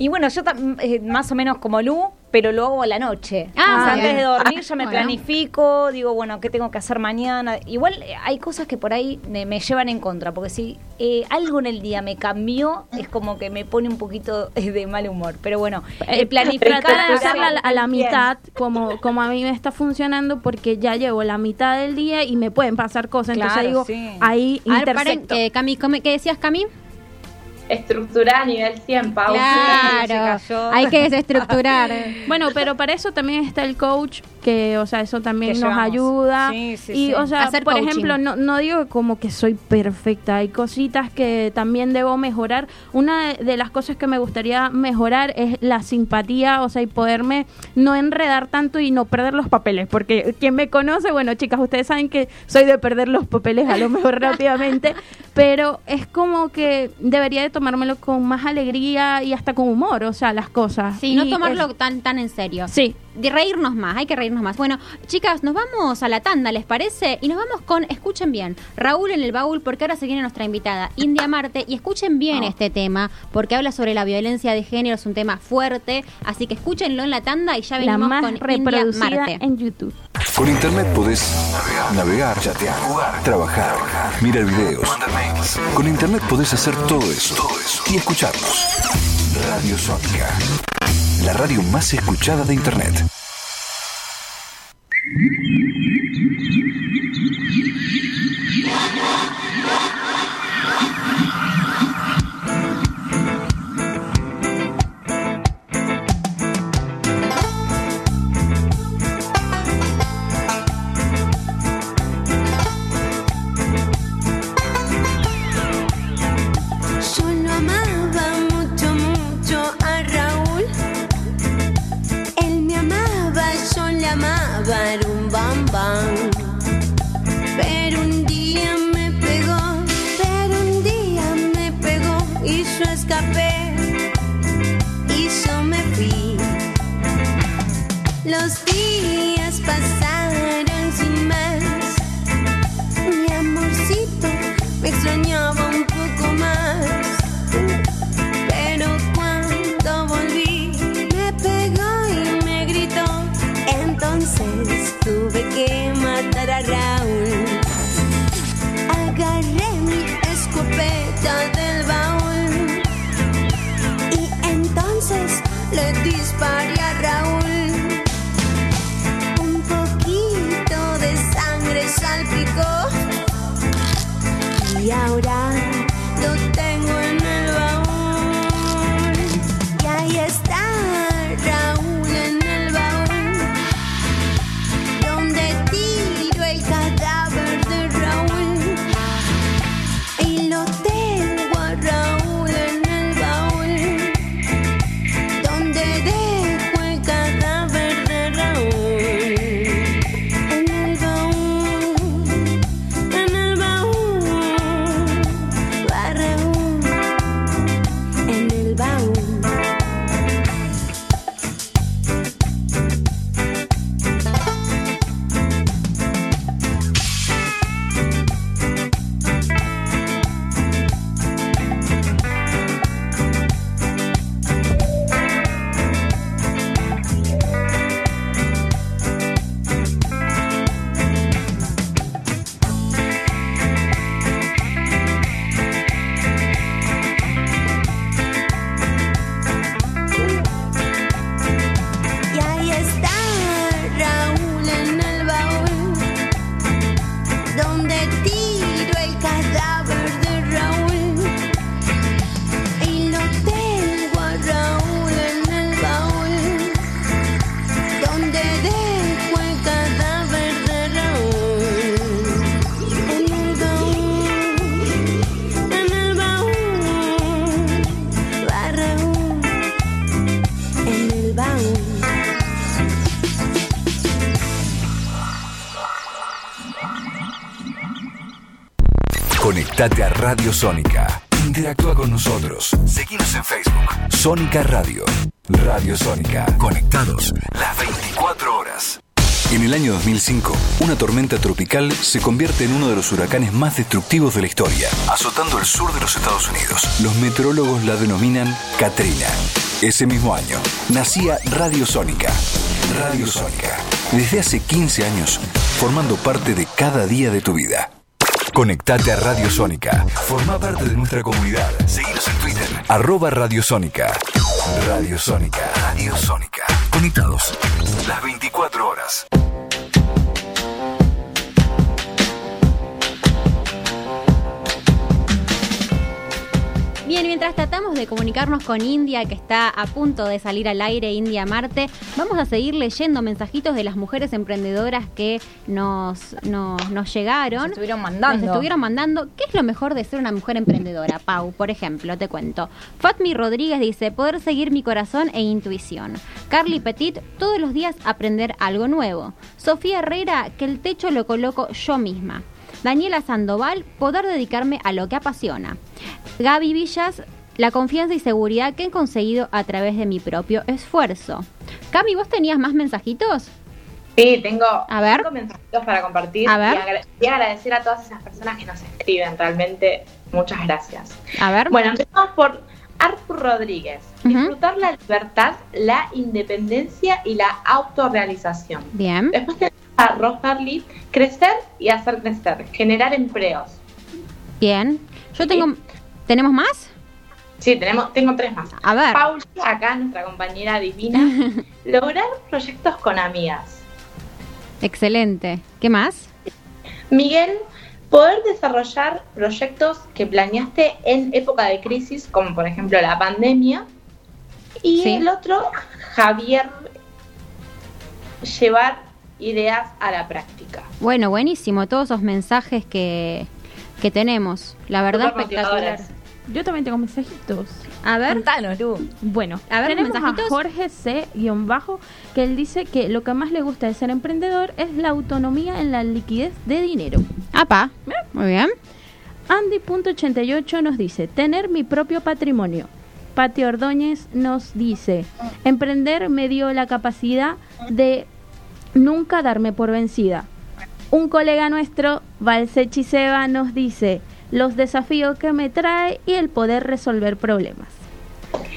Y bueno, yo tam- eh, más o menos como Lu, pero lo hago a la noche. Ah, O sea, antes de dormir ya me Bueno. planifico, digo, bueno, ¿qué tengo que hacer mañana? Igual eh, hay cosas que por ahí me, me llevan en contra, porque si eh, algo en el día me cambió, es como que me pone un poquito eh, de mal humor. Pero bueno, Eh, el planificar... tratar de hacerla a la, a la Bien. mitad como, como a mí me está funcionando porque ya llevo la mitad del día y me pueden pasar cosas entonces digo sí. ahí A ver, intersecto eh, Cami, ¿qué decías, Cami? Estructurada a nivel 100, Pau. se Claro, hay que desestructurar. bueno pero para eso también está el coach que o sea eso también Que nos llevamos. ayuda Sí, sí, y sí. o sea Hacer por coaching. ejemplo no, no digo como que soy perfecta hay cositas que también debo mejorar una de, de las cosas que me gustaría mejorar es la simpatía o sea y poderme no enredar tanto y no perder los papeles porque quien me conoce bueno chicas ustedes saben que soy de perder los papeles a lo mejor [laughs] rápidamente pero es como que debería de tomármelo con más alegría y hasta con humor o sea las cosas Sí, no tomarlo es- tan, tan en serio. sí De reírnos más, hay que reírnos más. Bueno, chicas, nos vamos a la tanda, ¿les parece? Y nos vamos con, escuchen bien, Raúl en el baúl, porque ahora se viene nuestra invitada, India Marte, y escuchen bien este tema, porque habla sobre la violencia de género, es un tema fuerte, así que escúchenlo en la tanda y ya la venimos más con India Marte. en YouTube. Con internet podés navegar, chatear, trabajar, mirar videos. Con internet podés hacer todo eso y escucharnos. Radio Sónica, la radio más escuchada de internet. Conectate a Radio Sónica. Interactúa con nosotros. Seguimos en Facebook. Sónica Radio. Radio Sónica. Conectados las 24 horas. En el año 2005, una tormenta tropical se convierte en uno de los huracanes más destructivos de la historia, azotando el sur de los Estados Unidos. Los meteorólogos la denominan Katrina. Ese mismo año, nacía Radio Sónica. Radio Sónica. Desde hace 15 años, formando parte de cada día de tu vida. Conectate a Radio Sónica. Forma parte de nuestra comunidad. Seguinos en Twitter. Arroba Radio Sónica. Radio Sónica. Radio Sónica. Conectados. Las 24 horas. Tratamos de comunicarnos con India, que está a punto de salir al aire, India Marte, vamos a seguir leyendo mensajitos de las mujeres emprendedoras que nos, nos, nos llegaron. Nos estuvieron mandando. Nos estuvieron mandando. ¿Qué es lo mejor de ser una mujer emprendedora, Pau? Por ejemplo, te cuento. Fatmi Rodríguez dice, poder seguir mi corazón e intuición. Carly Petit, todos los días aprender algo nuevo. Sofía Herrera, que el techo lo coloco yo misma. Daniela Sandoval, poder dedicarme a lo que apasiona. Gaby Villas, la confianza y seguridad que he conseguido a través de mi propio esfuerzo. Cami, ¿vos tenías más mensajitos? Sí, tengo A ver. cinco mensajitos para compartir A ver. Y, agra- y agradecer a todas esas personas que nos escriben. Realmente, muchas gracias. A ver. Bueno, empezamos por Arthur Rodríguez. Disfrutar la libertad, la independencia y la autorrealización. Bien. Después tenemos a Ross Harley, crecer y hacer crecer, generar empleos. Bien. Yo tengo... ¿Tenemos más? Sí, tenemos, tengo tres más. A ver. Paula, acá nuestra compañera divina, [laughs] lograr proyectos con amigas. Excelente. ¿Qué más? Miguel, poder desarrollar proyectos que planeaste en época de crisis, como por ejemplo la pandemia. Y Sí. el otro, Javier, llevar ideas a la práctica. Bueno, buenísimo. Todos esos mensajes que, que tenemos. La verdad, espectacular. Yo también tengo mensajitos. A ver. Contanos, Lu. Bueno, A ver, tenemos mensajitos. a Jorge C. guion bajo, que él dice que lo que más le gusta de ser emprendedor es la autonomía en la liquidez de dinero. Apa. Muy bien. Andy.88 nos dice, tener mi propio patrimonio. Pati Ordóñez nos dice, emprender me dio la capacidad de nunca darme por vencida. Un colega nuestro, Valsechi Seba, nos dice, los desafíos que me trae y el poder resolver problemas.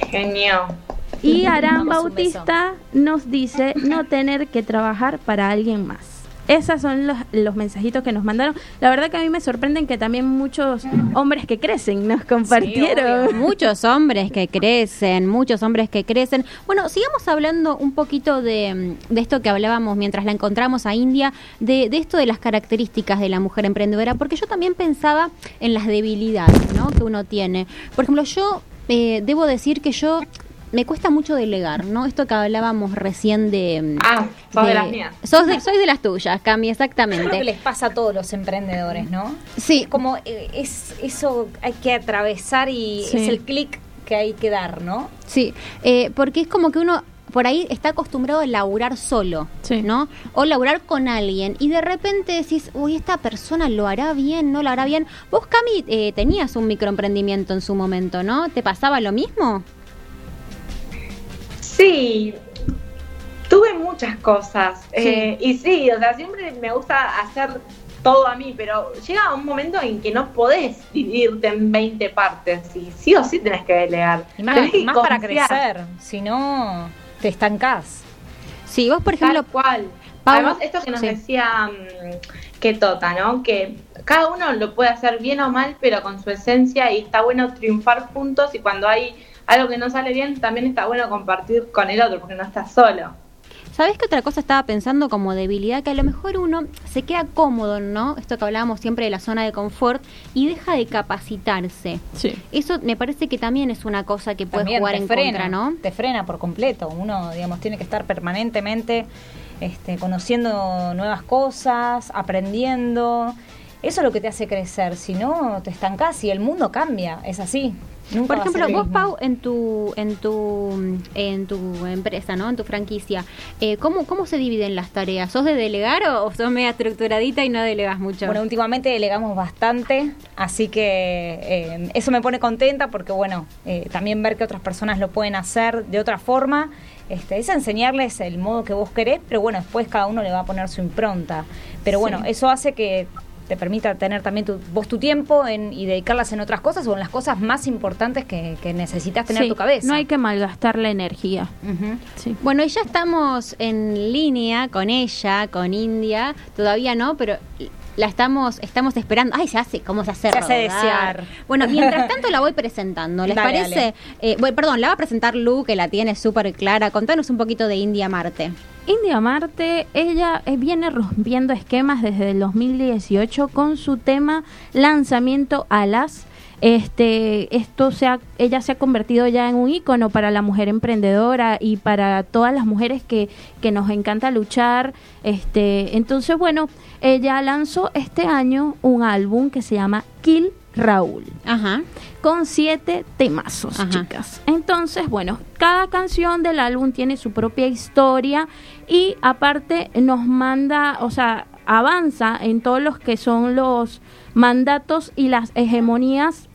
Genio. Y [laughs] beso. Bautista nos dice no tener que trabajar para alguien más. Esos son los, los mensajitos que nos mandaron. La verdad que a mí me sorprenden que también muchos hombres que crecen nos compartieron. Muchos hombres que crecen, muchos hombres que crecen. Bueno, sigamos hablando un poquito de, de esto que hablábamos mientras la encontramos a India, de, de esto de las características de la mujer emprendedora, porque yo también pensaba en las debilidades ¿no? que uno tiene. Por ejemplo, yo eh, debo decir que yo me cuesta mucho delegar, ¿no? Esto que hablábamos recién de... Ah, sos de las mías. Sos de, soy de las tuyas, Cami, Creo que exactamente. les pasa a todos los emprendedores, ¿no? Sí, Como eh, es eso hay que atravesar y Sí. es el clic que hay que dar, ¿no? Sí, eh, porque es como que uno por ahí está acostumbrado a laburar solo, Sí. ¿no? O laburar con alguien y de repente decís, uy, esta persona lo hará bien, no lo hará bien. Vos, Cami, eh, tenías un microemprendimiento en su momento, ¿no? ¿Te pasaba lo mismo? Sí, tuve muchas cosas. eh, y sí, o sea, siempre me gusta hacer todo a mí, pero llega un momento en que no podés dividirte en 20 partes y sí o sí tenés que delegar. Y más, Tenés que más para crecer, si no te estancás. Sí, vos, por Tal ejemplo, cual. Pau, Además, esto que nos sí. decía mm, que Tota, ¿no? Que cada uno lo puede hacer bien o mal, pero con su esencia y está bueno triunfar juntos y cuando hay algo que no sale bien, también está bueno compartir con el otro, porque no estás solo. ¿Sabés qué otra cosa estaba pensando como debilidad? Que a lo mejor uno se queda cómodo, ¿no? Esto que hablábamos siempre de la zona de confort y deja de capacitarse. Sí. Eso me parece que también es una cosa que puede jugar en frena, contra, ¿no? Te frena por completo. Uno, digamos, tiene que estar permanentemente este, conociendo nuevas cosas, aprendiendo eso es lo que te hace crecer, si no te estancás y el mundo cambia, es así. Nunca Por ejemplo, lo vos, mismo. Pau, en tu, en tu, en tu empresa, ¿no? En tu franquicia, eh, ¿cómo, ¿cómo se dividen las tareas? ¿Sos de delegar o, o sos media estructuradita y no delegas mucho? Bueno, últimamente delegamos bastante, así que eh, eso me pone contenta porque, bueno, eh, también ver que otras personas lo pueden hacer de otra forma, este, es enseñarles el modo que vos querés, pero bueno, después cada uno le va a poner su impronta. Pero bueno, eso hace que te permita tener también tu, vos tu tiempo en, y dedicarlas en otras cosas o en las cosas más importantes que, que necesitas tener Sí, tu cabeza. No hay que malgastar la energía. Sí. Bueno, y ya estamos en línea con ella, con India. Todavía no, pero la estamos estamos esperando. Ay, se hace, ¿cómo se hace? Se hace desear. Bueno, mientras [laughs] tanto la voy presentando. ¿Les Dale, parece? dale. Eh, bueno, perdón, la va a presentar Lu, que la tiene súper clara. Contanos un poquito de India Marte. India Marte, ella eh, viene rompiendo esquemas desde el 2018 con su tema lanzamiento Alas. Este, esto se ha, ella se ha convertido ya en un ícono para la mujer emprendedora y para todas las mujeres que, que nos encanta luchar. Este, entonces, bueno, ella lanzó este año un álbum que se llama Kill Raúl Ajá. con siete temazos, Ajá. chicas. Entonces, bueno, cada canción del álbum tiene su propia historia y aparte nos manda, o sea, avanza en todos los que son los mandatos y las hegemonías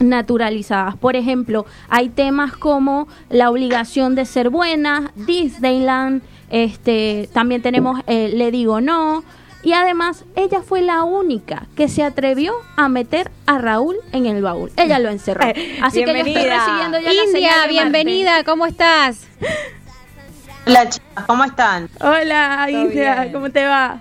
naturalizadas. Por ejemplo, hay temas como la obligación de ser buena, Disneyland, este, también tenemos eh, Le digo no, y además ella fue la única que se atrevió a meter a Raúl en el baúl. Ella lo encerró. [laughs] Así que yo estoy Bienvenida. recibiendo ya la India, señal de bienvenida, ¿cómo estás? Hola chicas, ¿cómo están? Hola, India, bien. ¿cómo te va?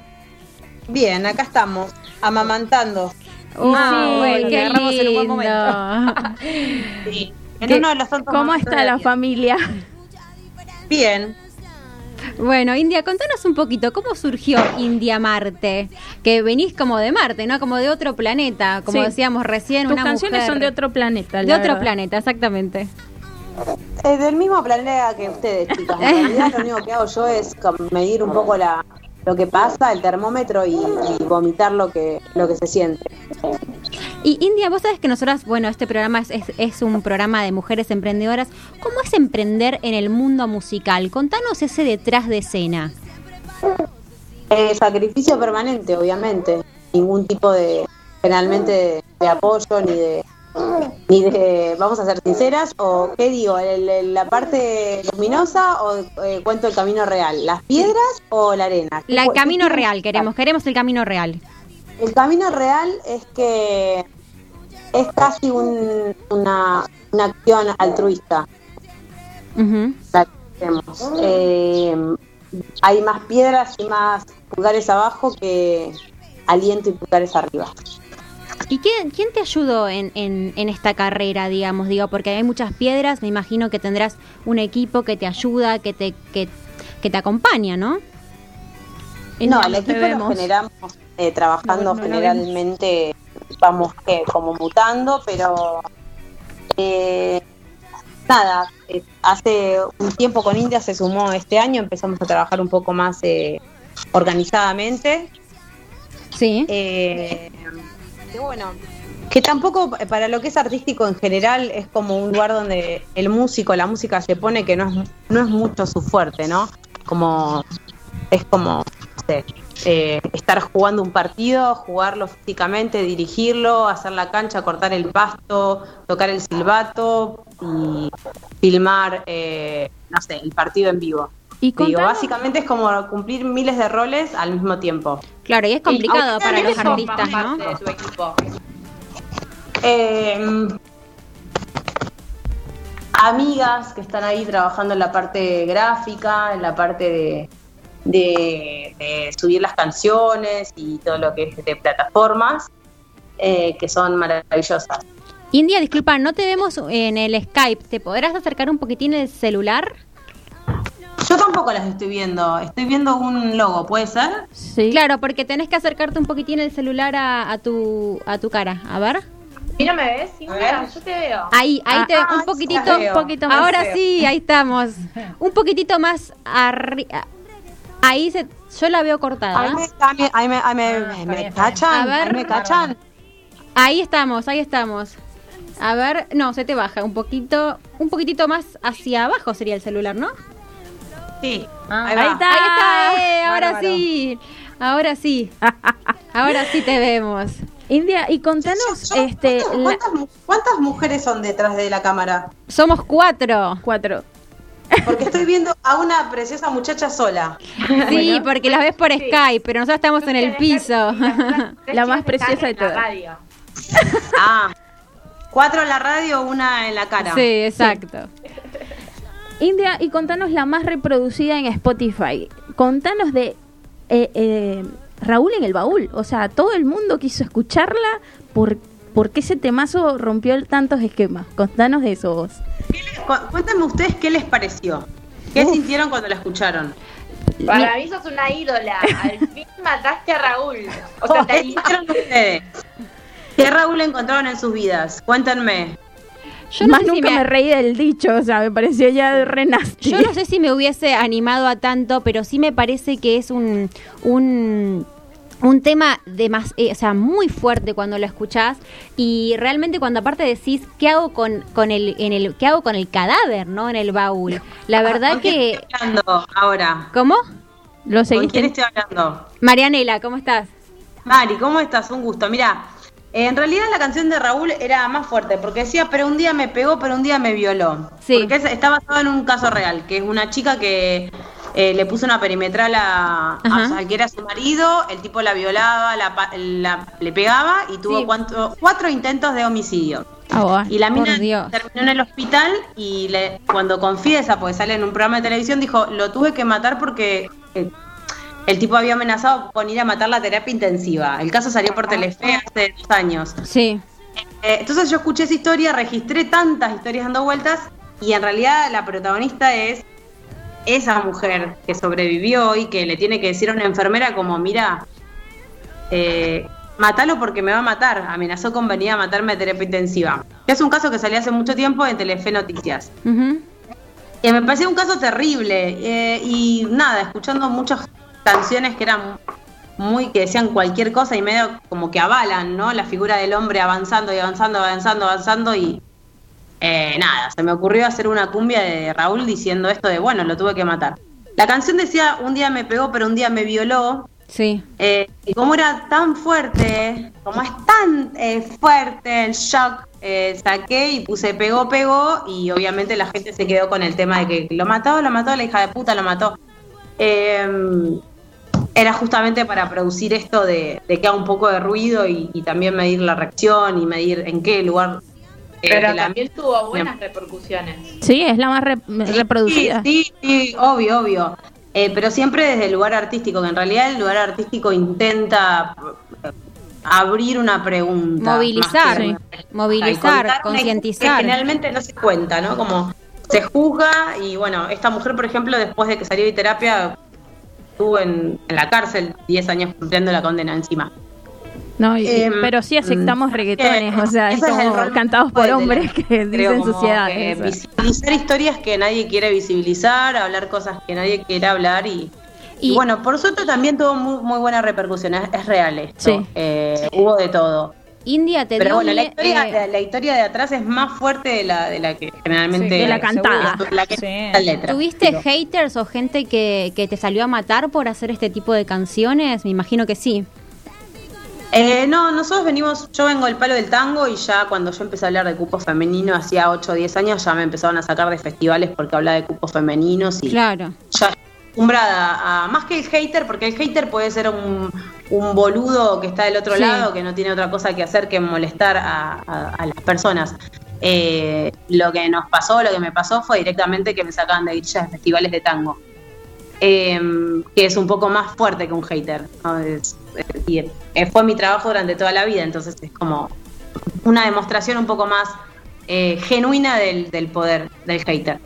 Bien, acá estamos, amamantando. Ah, Sí, bueno, te qué agarramos en un buen lindo. momento. [laughs] Sí, en ¿Qué- uno de los tantos ¿Cómo está la familia? Bien. Bueno, India, contanos un poquito, ¿cómo surgió India Marte? Que venís como de Marte, ¿no? Como de otro planeta, como Sí. decíamos recién, Tus una canciones mujer son de otro planeta. de otro verdad. planeta, exactamente. Eh, del mismo planeta que ustedes, chicas. En realidad lo único que hago yo es medir un poco la, lo que pasa, el termómetro y, y vomitar lo que, lo que se siente. Y India, vos sabés que nosotras, bueno, este programa es, es- es un programa de mujeres emprendedoras. ¿Cómo es emprender en el mundo musical? Contanos ese detrás de escena. Eh, sacrificio permanente, obviamente. Ningún tipo de, generalmente, de, de apoyo ni de ni de, vamos a ser sinceras, o qué digo, el- el- la parte luminosa o eh, cuento el camino real, las piedras o la arena. ¿Qué La, el camino real, queremos, queremos el camino real. El camino real es que es casi un- una, una acción altruista. Ujú. la que hacemos. Eh, hay más piedras y más pulgares abajo que aliento y pulgares arriba. ¿Y quién, quién te ayudó en, en, en esta carrera, digamos? Digo, porque hay muchas piedras, me imagino que tendrás un equipo que te ayuda, que te, que, que te acompaña, ¿no? No, el equipo lo generamos eh, trabajando No, no, generalmente, vamos que como mutando, pero eh, nada, eh, hace un tiempo con India se sumó este año, empezamos a trabajar un poco más eh, organizadamente. Sí. Bueno, que tampoco eh, para lo que es artístico en general es como un lugar donde el músico, la música se pone que no es, no es mucho su fuerte, ¿no? Como es como no sé, eh, estar jugando un partido, jugarlo físicamente, dirigirlo, hacer la cancha, cortar el pasto, tocar el silbato y filmar, eh, no sé, el partido en vivo. Y Digo, básicamente es como cumplir miles de roles al mismo tiempo. Claro, y es complicado para los artistas, ¿no? de equipo. Eh, amigas que están ahí trabajando en la parte gráfica, en la parte de, de- de subir las canciones y todo lo que es de plataformas, eh, que son maravillosas. India, disculpa, no te vemos en el Skype. ¿Te podrás acercar un poquitín el celular? Yo tampoco las estoy viendo, estoy viendo un logo, ¿puede ser? Sí. Claro, porque tenés que acercarte un poquitín el celular a, a tu a tu cara. A ver. Mira, ¿me ves? Sí, mira, yo te veo. Ahí, ahí Ah, te ah, un sí, poquitito. Un poquito más Ahora sí, ahí estamos. Un poquitito más arriba. Ahí se, yo la veo cortada. Ahí me, ahí me, ahí me, me- Ah, cachan, ver. ahí me cachan. Ahí estamos, ahí estamos. A ver, no, se te baja un poquito, un poquitito más hacia abajo sería el celular, ¿no? Sí, Ah, ahí va. está. Ahí está, eh, ahora Bárbaro. sí. Ahora sí. [laughs] Ahora sí te vemos. India, y contanos, Yo- yo- este, ¿cuántas, la- cuántas mu- cuántas mujeres son detrás de la cámara? Somos cuatro. cuatro. Porque estoy viendo a una preciosa muchacha sola. Sí, [laughs] porque las ves por Skype, pero nosotros estamos en el piso. La más [laughs] preciosa de todas. Radio. Ah, cuatro en la radio, una en la cara. Sí, exacto. India, y contanos la más reproducida en Spotify. Contanos de eh, eh, Raúl en el baúl. O sea, todo el mundo quiso escucharla. ¿Por, por qué ese temazo rompió tantos esquemas? Contanos de eso vos. Cu- Cuéntenme ustedes qué les pareció. ¿Qué sintieron cuando la escucharon? Para mí sos una ídola. Al fin mataste a Raúl. O sea, [laughs] te ¿Qué ustedes? ¿Qué Raúl encontraron en sus vidas? Cuéntenme. Yo no, Más sé si nunca me- me... reí del dicho, o sea, me pareció ya re nasty. yo no sé si me hubiese animado a tanto, pero sí me parece que es un, un, un tema de más, eh, o sea, muy fuerte cuando lo escuchás y realmente cuando aparte decís qué hago con, con el en el qué hago con el cadáver, ¿no? En el baúl. La verdad ¿Con quién que estoy hablando ahora? ¿Cómo? Lo ¿Con seguiste. quién estoy hablando? Marianela, ¿cómo estás? Mari, ¿cómo estás? Un gusto. Mira, en realidad la canción de Raúl era más fuerte porque decía, pero un día me pegó, pero un día me violó. Sí. Porque es- está basado en un caso real, que es una chica que eh, le puso una perimetral a, a- que era su marido, el tipo la violaba, la, la- le pegaba y tuvo Sí. cuatro intentos de homicidio. Ah, Y la mina Dios. terminó en el hospital y le, cuando confiesa, porque sale en un programa de televisión, dijo, lo tuve que matar porque eh, el tipo había amenazado con ir a matar la terapia intensiva. El caso salió por Telefe hace dos años. Sí. Eh, entonces yo escuché esa historia, registré tantas historias dando vueltas y en realidad la protagonista es esa mujer que sobrevivió y que le tiene que decir a una enfermera como, mira, eh, matalo porque me va a matar. Amenazó con venir a matarme a terapia intensiva. Es un caso que salió hace mucho tiempo en Telefe Noticias. Que me pareció un caso terrible. eh, y nada, escuchando muchas canciones que eran muy, que decían cualquier cosa y medio como que avalan, ¿no? La figura del hombre avanzando y avanzando, avanzando, avanzando y eh, nada, se me ocurrió hacer una cumbia de Raúl diciendo esto de, bueno, lo tuve que matar. La canción decía, un día me pegó, pero un día me violó. Sí. Eh, y como era tan fuerte, como es tan eh, fuerte el shock, eh, saqué y puse pegó, pegó, y obviamente la gente se quedó con el tema de que lo mató, lo mató, la hija de puta lo mató. Eh, era justamente para producir esto de, de que haga un poco de ruido y, y también medir la reacción y medir en qué lugar. eh, Pero la- también tuvo buenas repercusiones. Sí, es la más re- reproducida. Sí, sí, sí, obvio, obvio. Eh, pero siempre desde el lugar artístico, que en realidad el lugar artístico intenta eh, abrir una pregunta. Movilizar, Movilizar, una historia concientizar. Que generalmente no se cuenta, ¿no? Como se juzga y bueno, esta mujer, por ejemplo, después de que salió de terapia, estuvo en, en la cárcel 10 años cumpliendo la condena encima. No, y- Em, pero sí aceptamos mm, reggaetones, que o sea, es como cantados por la- hombres que dicen como suciedades. que visibilizar historias que nadie quiere visibilizar, hablar cosas que nadie quiere hablar y, y Y- bueno, por suerte también tuvo muy, muy buena repercusión, es, es real esto. Sí. Eh, hubo de todo. India te Pero dio bueno, la historia, eh, la, la historia de atrás es más fuerte de la, de la que generalmente... Sí, de la cantada. La que Sí. la letra. ¿Tuviste Digo. haters o gente que, que te salió a matar por hacer este tipo de canciones? Me imagino que sí. Eh, no, nosotros venimos, yo vengo del palo del tango y ya cuando yo empecé a hablar de cupo femenino hacía 8 o 10 años ya me empezaron a sacar de festivales porque hablaba de cupos femeninos y Claro. ya acostumbrada a más que el hater, porque el hater puede ser un, un boludo que está del otro Sí. lado, que no tiene otra cosa que hacer que molestar a, a- a las personas. Eh, lo que nos pasó, lo que me pasó fue directamente que me sacaban de grillas de festivales de tango. Eh, que es un poco más fuerte que un hater. ¿no? Es- es- y eh, fue mi trabajo durante toda la vida, entonces es como una demostración un poco más eh, genuina del, del poder del hater.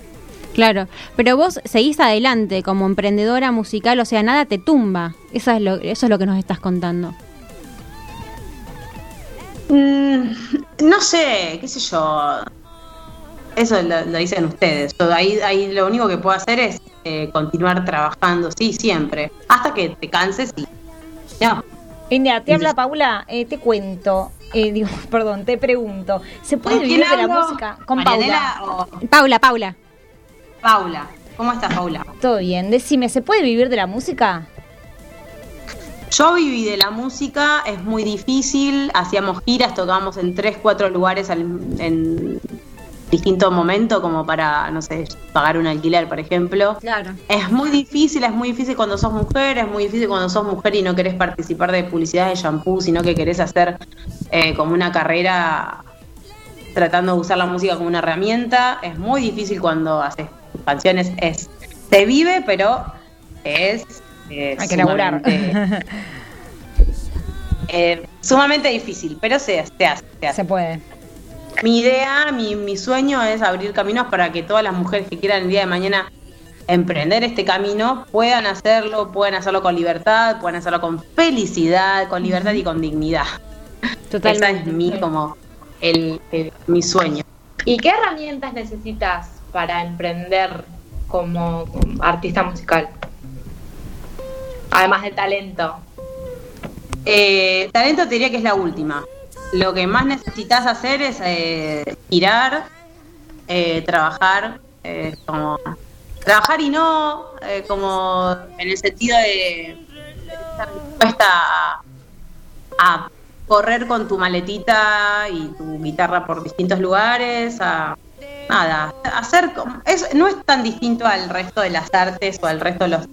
Claro, pero vos seguís adelante como emprendedora musical, o sea, nada te tumba. Eso es lo, eso es lo que nos estás contando. Mm, no sé, qué sé yo. Eso lo, lo dicen ustedes. Yo ahí, ahí lo único que puedo hacer es eh, continuar trabajando, sí, siempre, hasta que te canses y no. India, te habla Paula, eh, te cuento, eh, [laughs] digo, perdón, te pregunto, ¿se puede ¿Con vivir de la música? Con Marianela Paula. o Paula, Paula. Paula. ¿Cómo estás, Paula? Todo bien, decime, ¿se puede vivir de la música? Yo viví de la música, es muy difícil, hacíamos giras, tocábamos en tres, cuatro lugares al- en distintos momentos, como para, no sé, pagar un alquiler, por ejemplo. Claro. Es muy difícil, es muy difícil cuando sos mujer, es muy difícil cuando sos mujer y no querés participar de publicidad de shampoo, sino que querés hacer eh, como una carrera tratando de usar la música como una herramienta. Es muy difícil cuando haces canciones, es se vive, pero es eh, Hay que laburar. sumamente, [laughs] eh, sumamente difícil, pero se, se hace, se hace. Se puede. Mi idea, mi, mi sueño es abrir caminos para que todas las mujeres que quieran el día de mañana emprender este camino puedan hacerlo, puedan hacerlo con libertad, puedan hacerlo con felicidad, con libertad y con dignidad. Totalmente. Esa es mi como el, el- mi sueño. ¿Y qué herramientas necesitas para emprender como, artista musical? Además de talento. Eh, talento te diría que es la última. Lo que más necesitas hacer es eh, girar, eh, trabajar, eh, como trabajar y no eh, como en el sentido de, de estar dispuesta a, a correr con tu maletita y tu guitarra por distintos lugares, a nada, hacer es, no es tan distinto al resto de las artes o al resto de los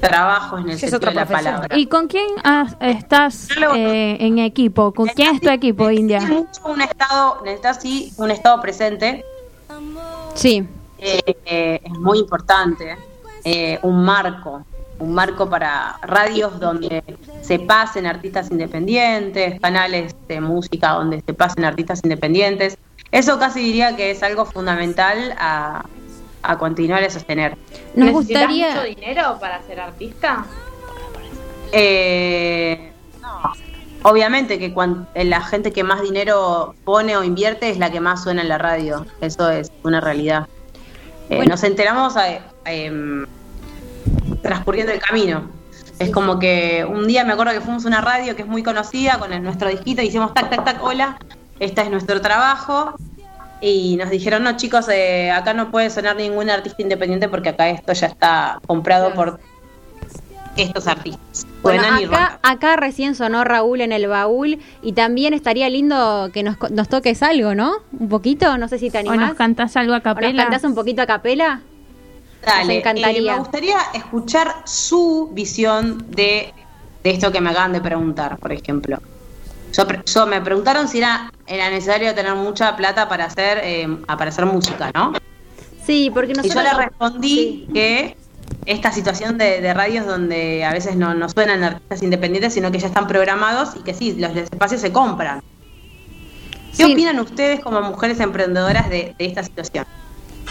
trabajos en el Sí, es sentido otra de la profesión. palabra. ¿Y con quién has- estás eh, en equipo? ¿Con quién es tu equipo, India? mucho un estado, necesitas sí un estado presente, Sí. eh, eh, es muy importante, eh, un marco, un marco para radios donde se pasen artistas independientes, canales de música donde se pasen artistas independientes. Eso casi diría que es algo fundamental a, a continuar a sostener. Nos ¿Necesitas gustaría... mucho dinero para ser artista? Eh, no. Obviamente que cuan- eh, la gente que más dinero pone o invierte es la que más suena en la radio. Eso es una realidad. Eh, Bueno. Nos enteramos eh, em, transcurriendo el camino. Es como que un día me acuerdo que fuimos a una radio que es muy conocida con el- nuestro disquito y hicimos tac, tac, tac, hola, este es nuestro trabajo. Y nos dijeron, no chicos, eh, acá no puede sonar ningún artista independiente porque acá esto ya está comprado Claro. por estos artistas. Bueno, acá, acá recién sonó Raúl en el baúl y también estaría lindo que nos, co- nos toques algo, ¿no? Un poquito, no sé si te ¿O animás. nos cantás algo a ¿O nos capela? cantás un poquito a capela? Dale, Nos encantaría. eh, me gustaría escuchar su visión de, de esto que me acaban de preguntar, por ejemplo. Yo, yo- me preguntaron si era, era necesario tener mucha plata para hacer, eh, para hacer música, ¿no? Sí, porque Y nosotros... yo le respondí que esta situación de, de radios donde a veces no, no suenan artistas independientes, sino que ya están programados y que sí, los espacios se compran. ¿Qué Sí. opinan ustedes como mujeres emprendedoras de, de esta situación?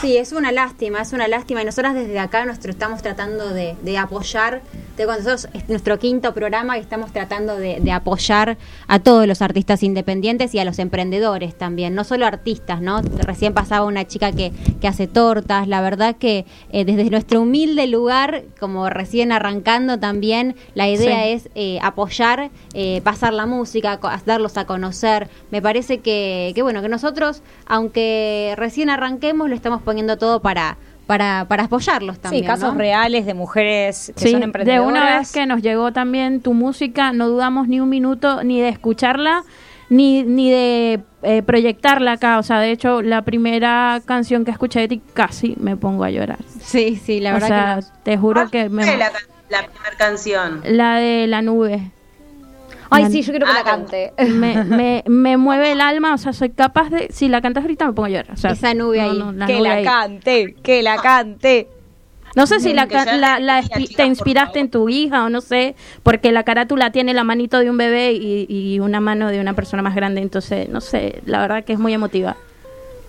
Sí, es una lástima, es una lástima. Y nosotras desde acá nuestro, estamos tratando de, de apoyar, de cuando nosotros, es nuestro quinto programa y estamos tratando de, de apoyar a todos los artistas independientes y a los emprendedores también, no solo artistas, ¿no? Recién pasaba una chica que, que hace tortas, la verdad que eh, desde nuestro humilde lugar, como recién arrancando también, la idea Sí. es eh, apoyar, eh, pasar la música, darlos a conocer. Me parece que, que bueno, que nosotros, aunque recién arranquemos, lo estamos poniendo todo para, para, para apoyarlos también. sí, casos ¿no? reales de mujeres que Sí, son de emprendedoras. una vez que nos llegó también tu música, no dudamos ni un minuto ni de escucharla, ni, ni de eh, proyectarla acá. O sea, de hecho, la primera canción que escuché de ti casi me pongo a llorar. Sí, sí, la o verdad sea, que te juro que ¿Cuál fue me... la, la primera canción? La de la nube. Ay, sí, yo quiero que Ah, la cante. [laughs] me, me, me mueve el alma, o sea, soy capaz de... Si la cantas ahorita me pongo a llorar. O sea, Esa nube ahí. la que nube la ahí. cante, que la cante. No sé si la, ca- la, la la espi- chica, te inspiraste en tu hija o no sé, porque la carátula tiene la manito de un bebé y, y una mano de una persona más grande, entonces, no sé, la verdad que es muy emotiva.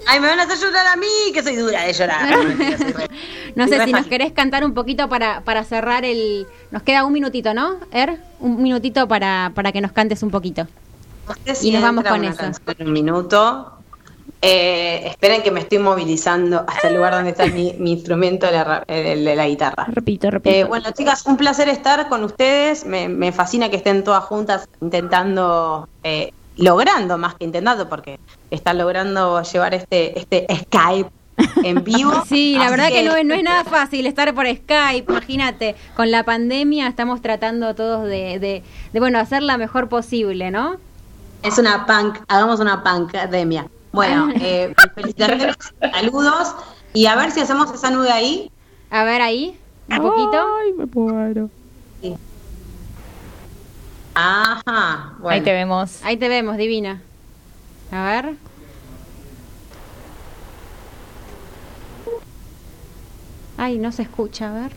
Ay, me van a hacer llorar a mí, que soy dura de llorar. [laughs] No, sé si nos querés cantar un poquito para, para cerrar el... Nos queda un minutito, ¿no, Er? Un minutito para, para que nos cantes un poquito. No sé si y nos vamos con eso. un minuto. Eh, esperen que me estoy movilizando hasta el lugar donde está mi, mi instrumento de la, de la guitarra. Repito, repito. Eh, bueno, chicas, un placer estar con ustedes. Me, me fascina que estén todas juntas intentando, eh, logrando más que intentando, porque están logrando llevar este, este Skype en vivo. [laughs] Sí, la Así verdad que no es, no es nada fácil estar por Skype, imagínate, con la pandemia estamos tratando todos de, de, de, bueno, hacer la mejor posible, ¿no? Es una punk, hagamos una punkademia. Bueno, [laughs] eh, felicitaciones, saludos y a ver si hacemos esa nube ahí. A ver ahí, un poquito. Ay, me muero. Ajá, bueno. Ahí te vemos. Ahí te vemos, divina. A ver. Ay, no se escucha, a ver.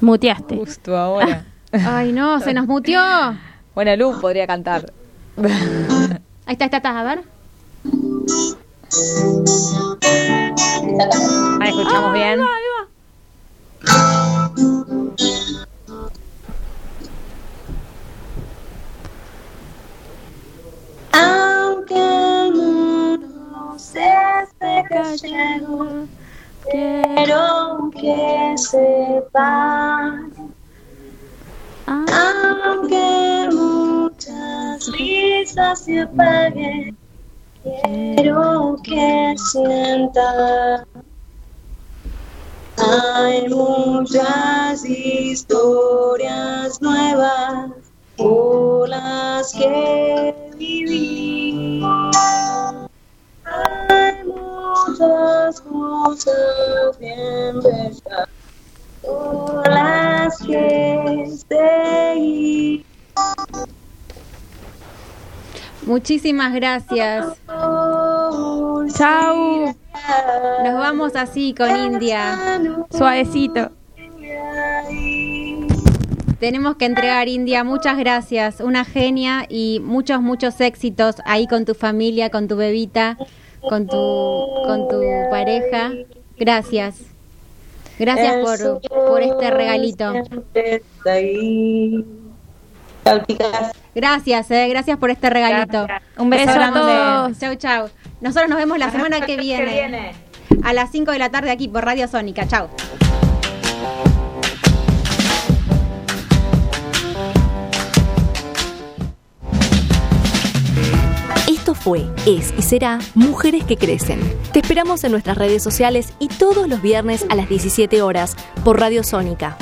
Muteaste. Justo ahora. [laughs] Ay, no, se nos muteó. Ahí Buena luz podría cantar. ahí está, está, a ver. Ahí escuchamos bien. Aunque quiero que sepan. Aunque muchas risas se apaguen, quiero que sientan. Hay muchas historias nuevas por las que cosas bien las seguir. Muchísimas gracias. Chau. Nos vamos así con India. Suavecito. Tenemos que entregar, India. Muchas gracias. Una genia y muchos, muchos éxitos ahí con tu familia, con tu bebita, con tu, con tu pareja. Gracias. Gracias por, por este regalito. Gracias, eh, gracias por este regalito. Un beso, Beso a todos. Chau, chau. Nosotros nos vemos la semana que viene. A las 5 de la tarde aquí por Radio Sónica. Chau. Esto fue, es y será Mujeres que Crecen. Te esperamos en nuestras redes sociales y todos los viernes a las 17 horas por Radio Sónica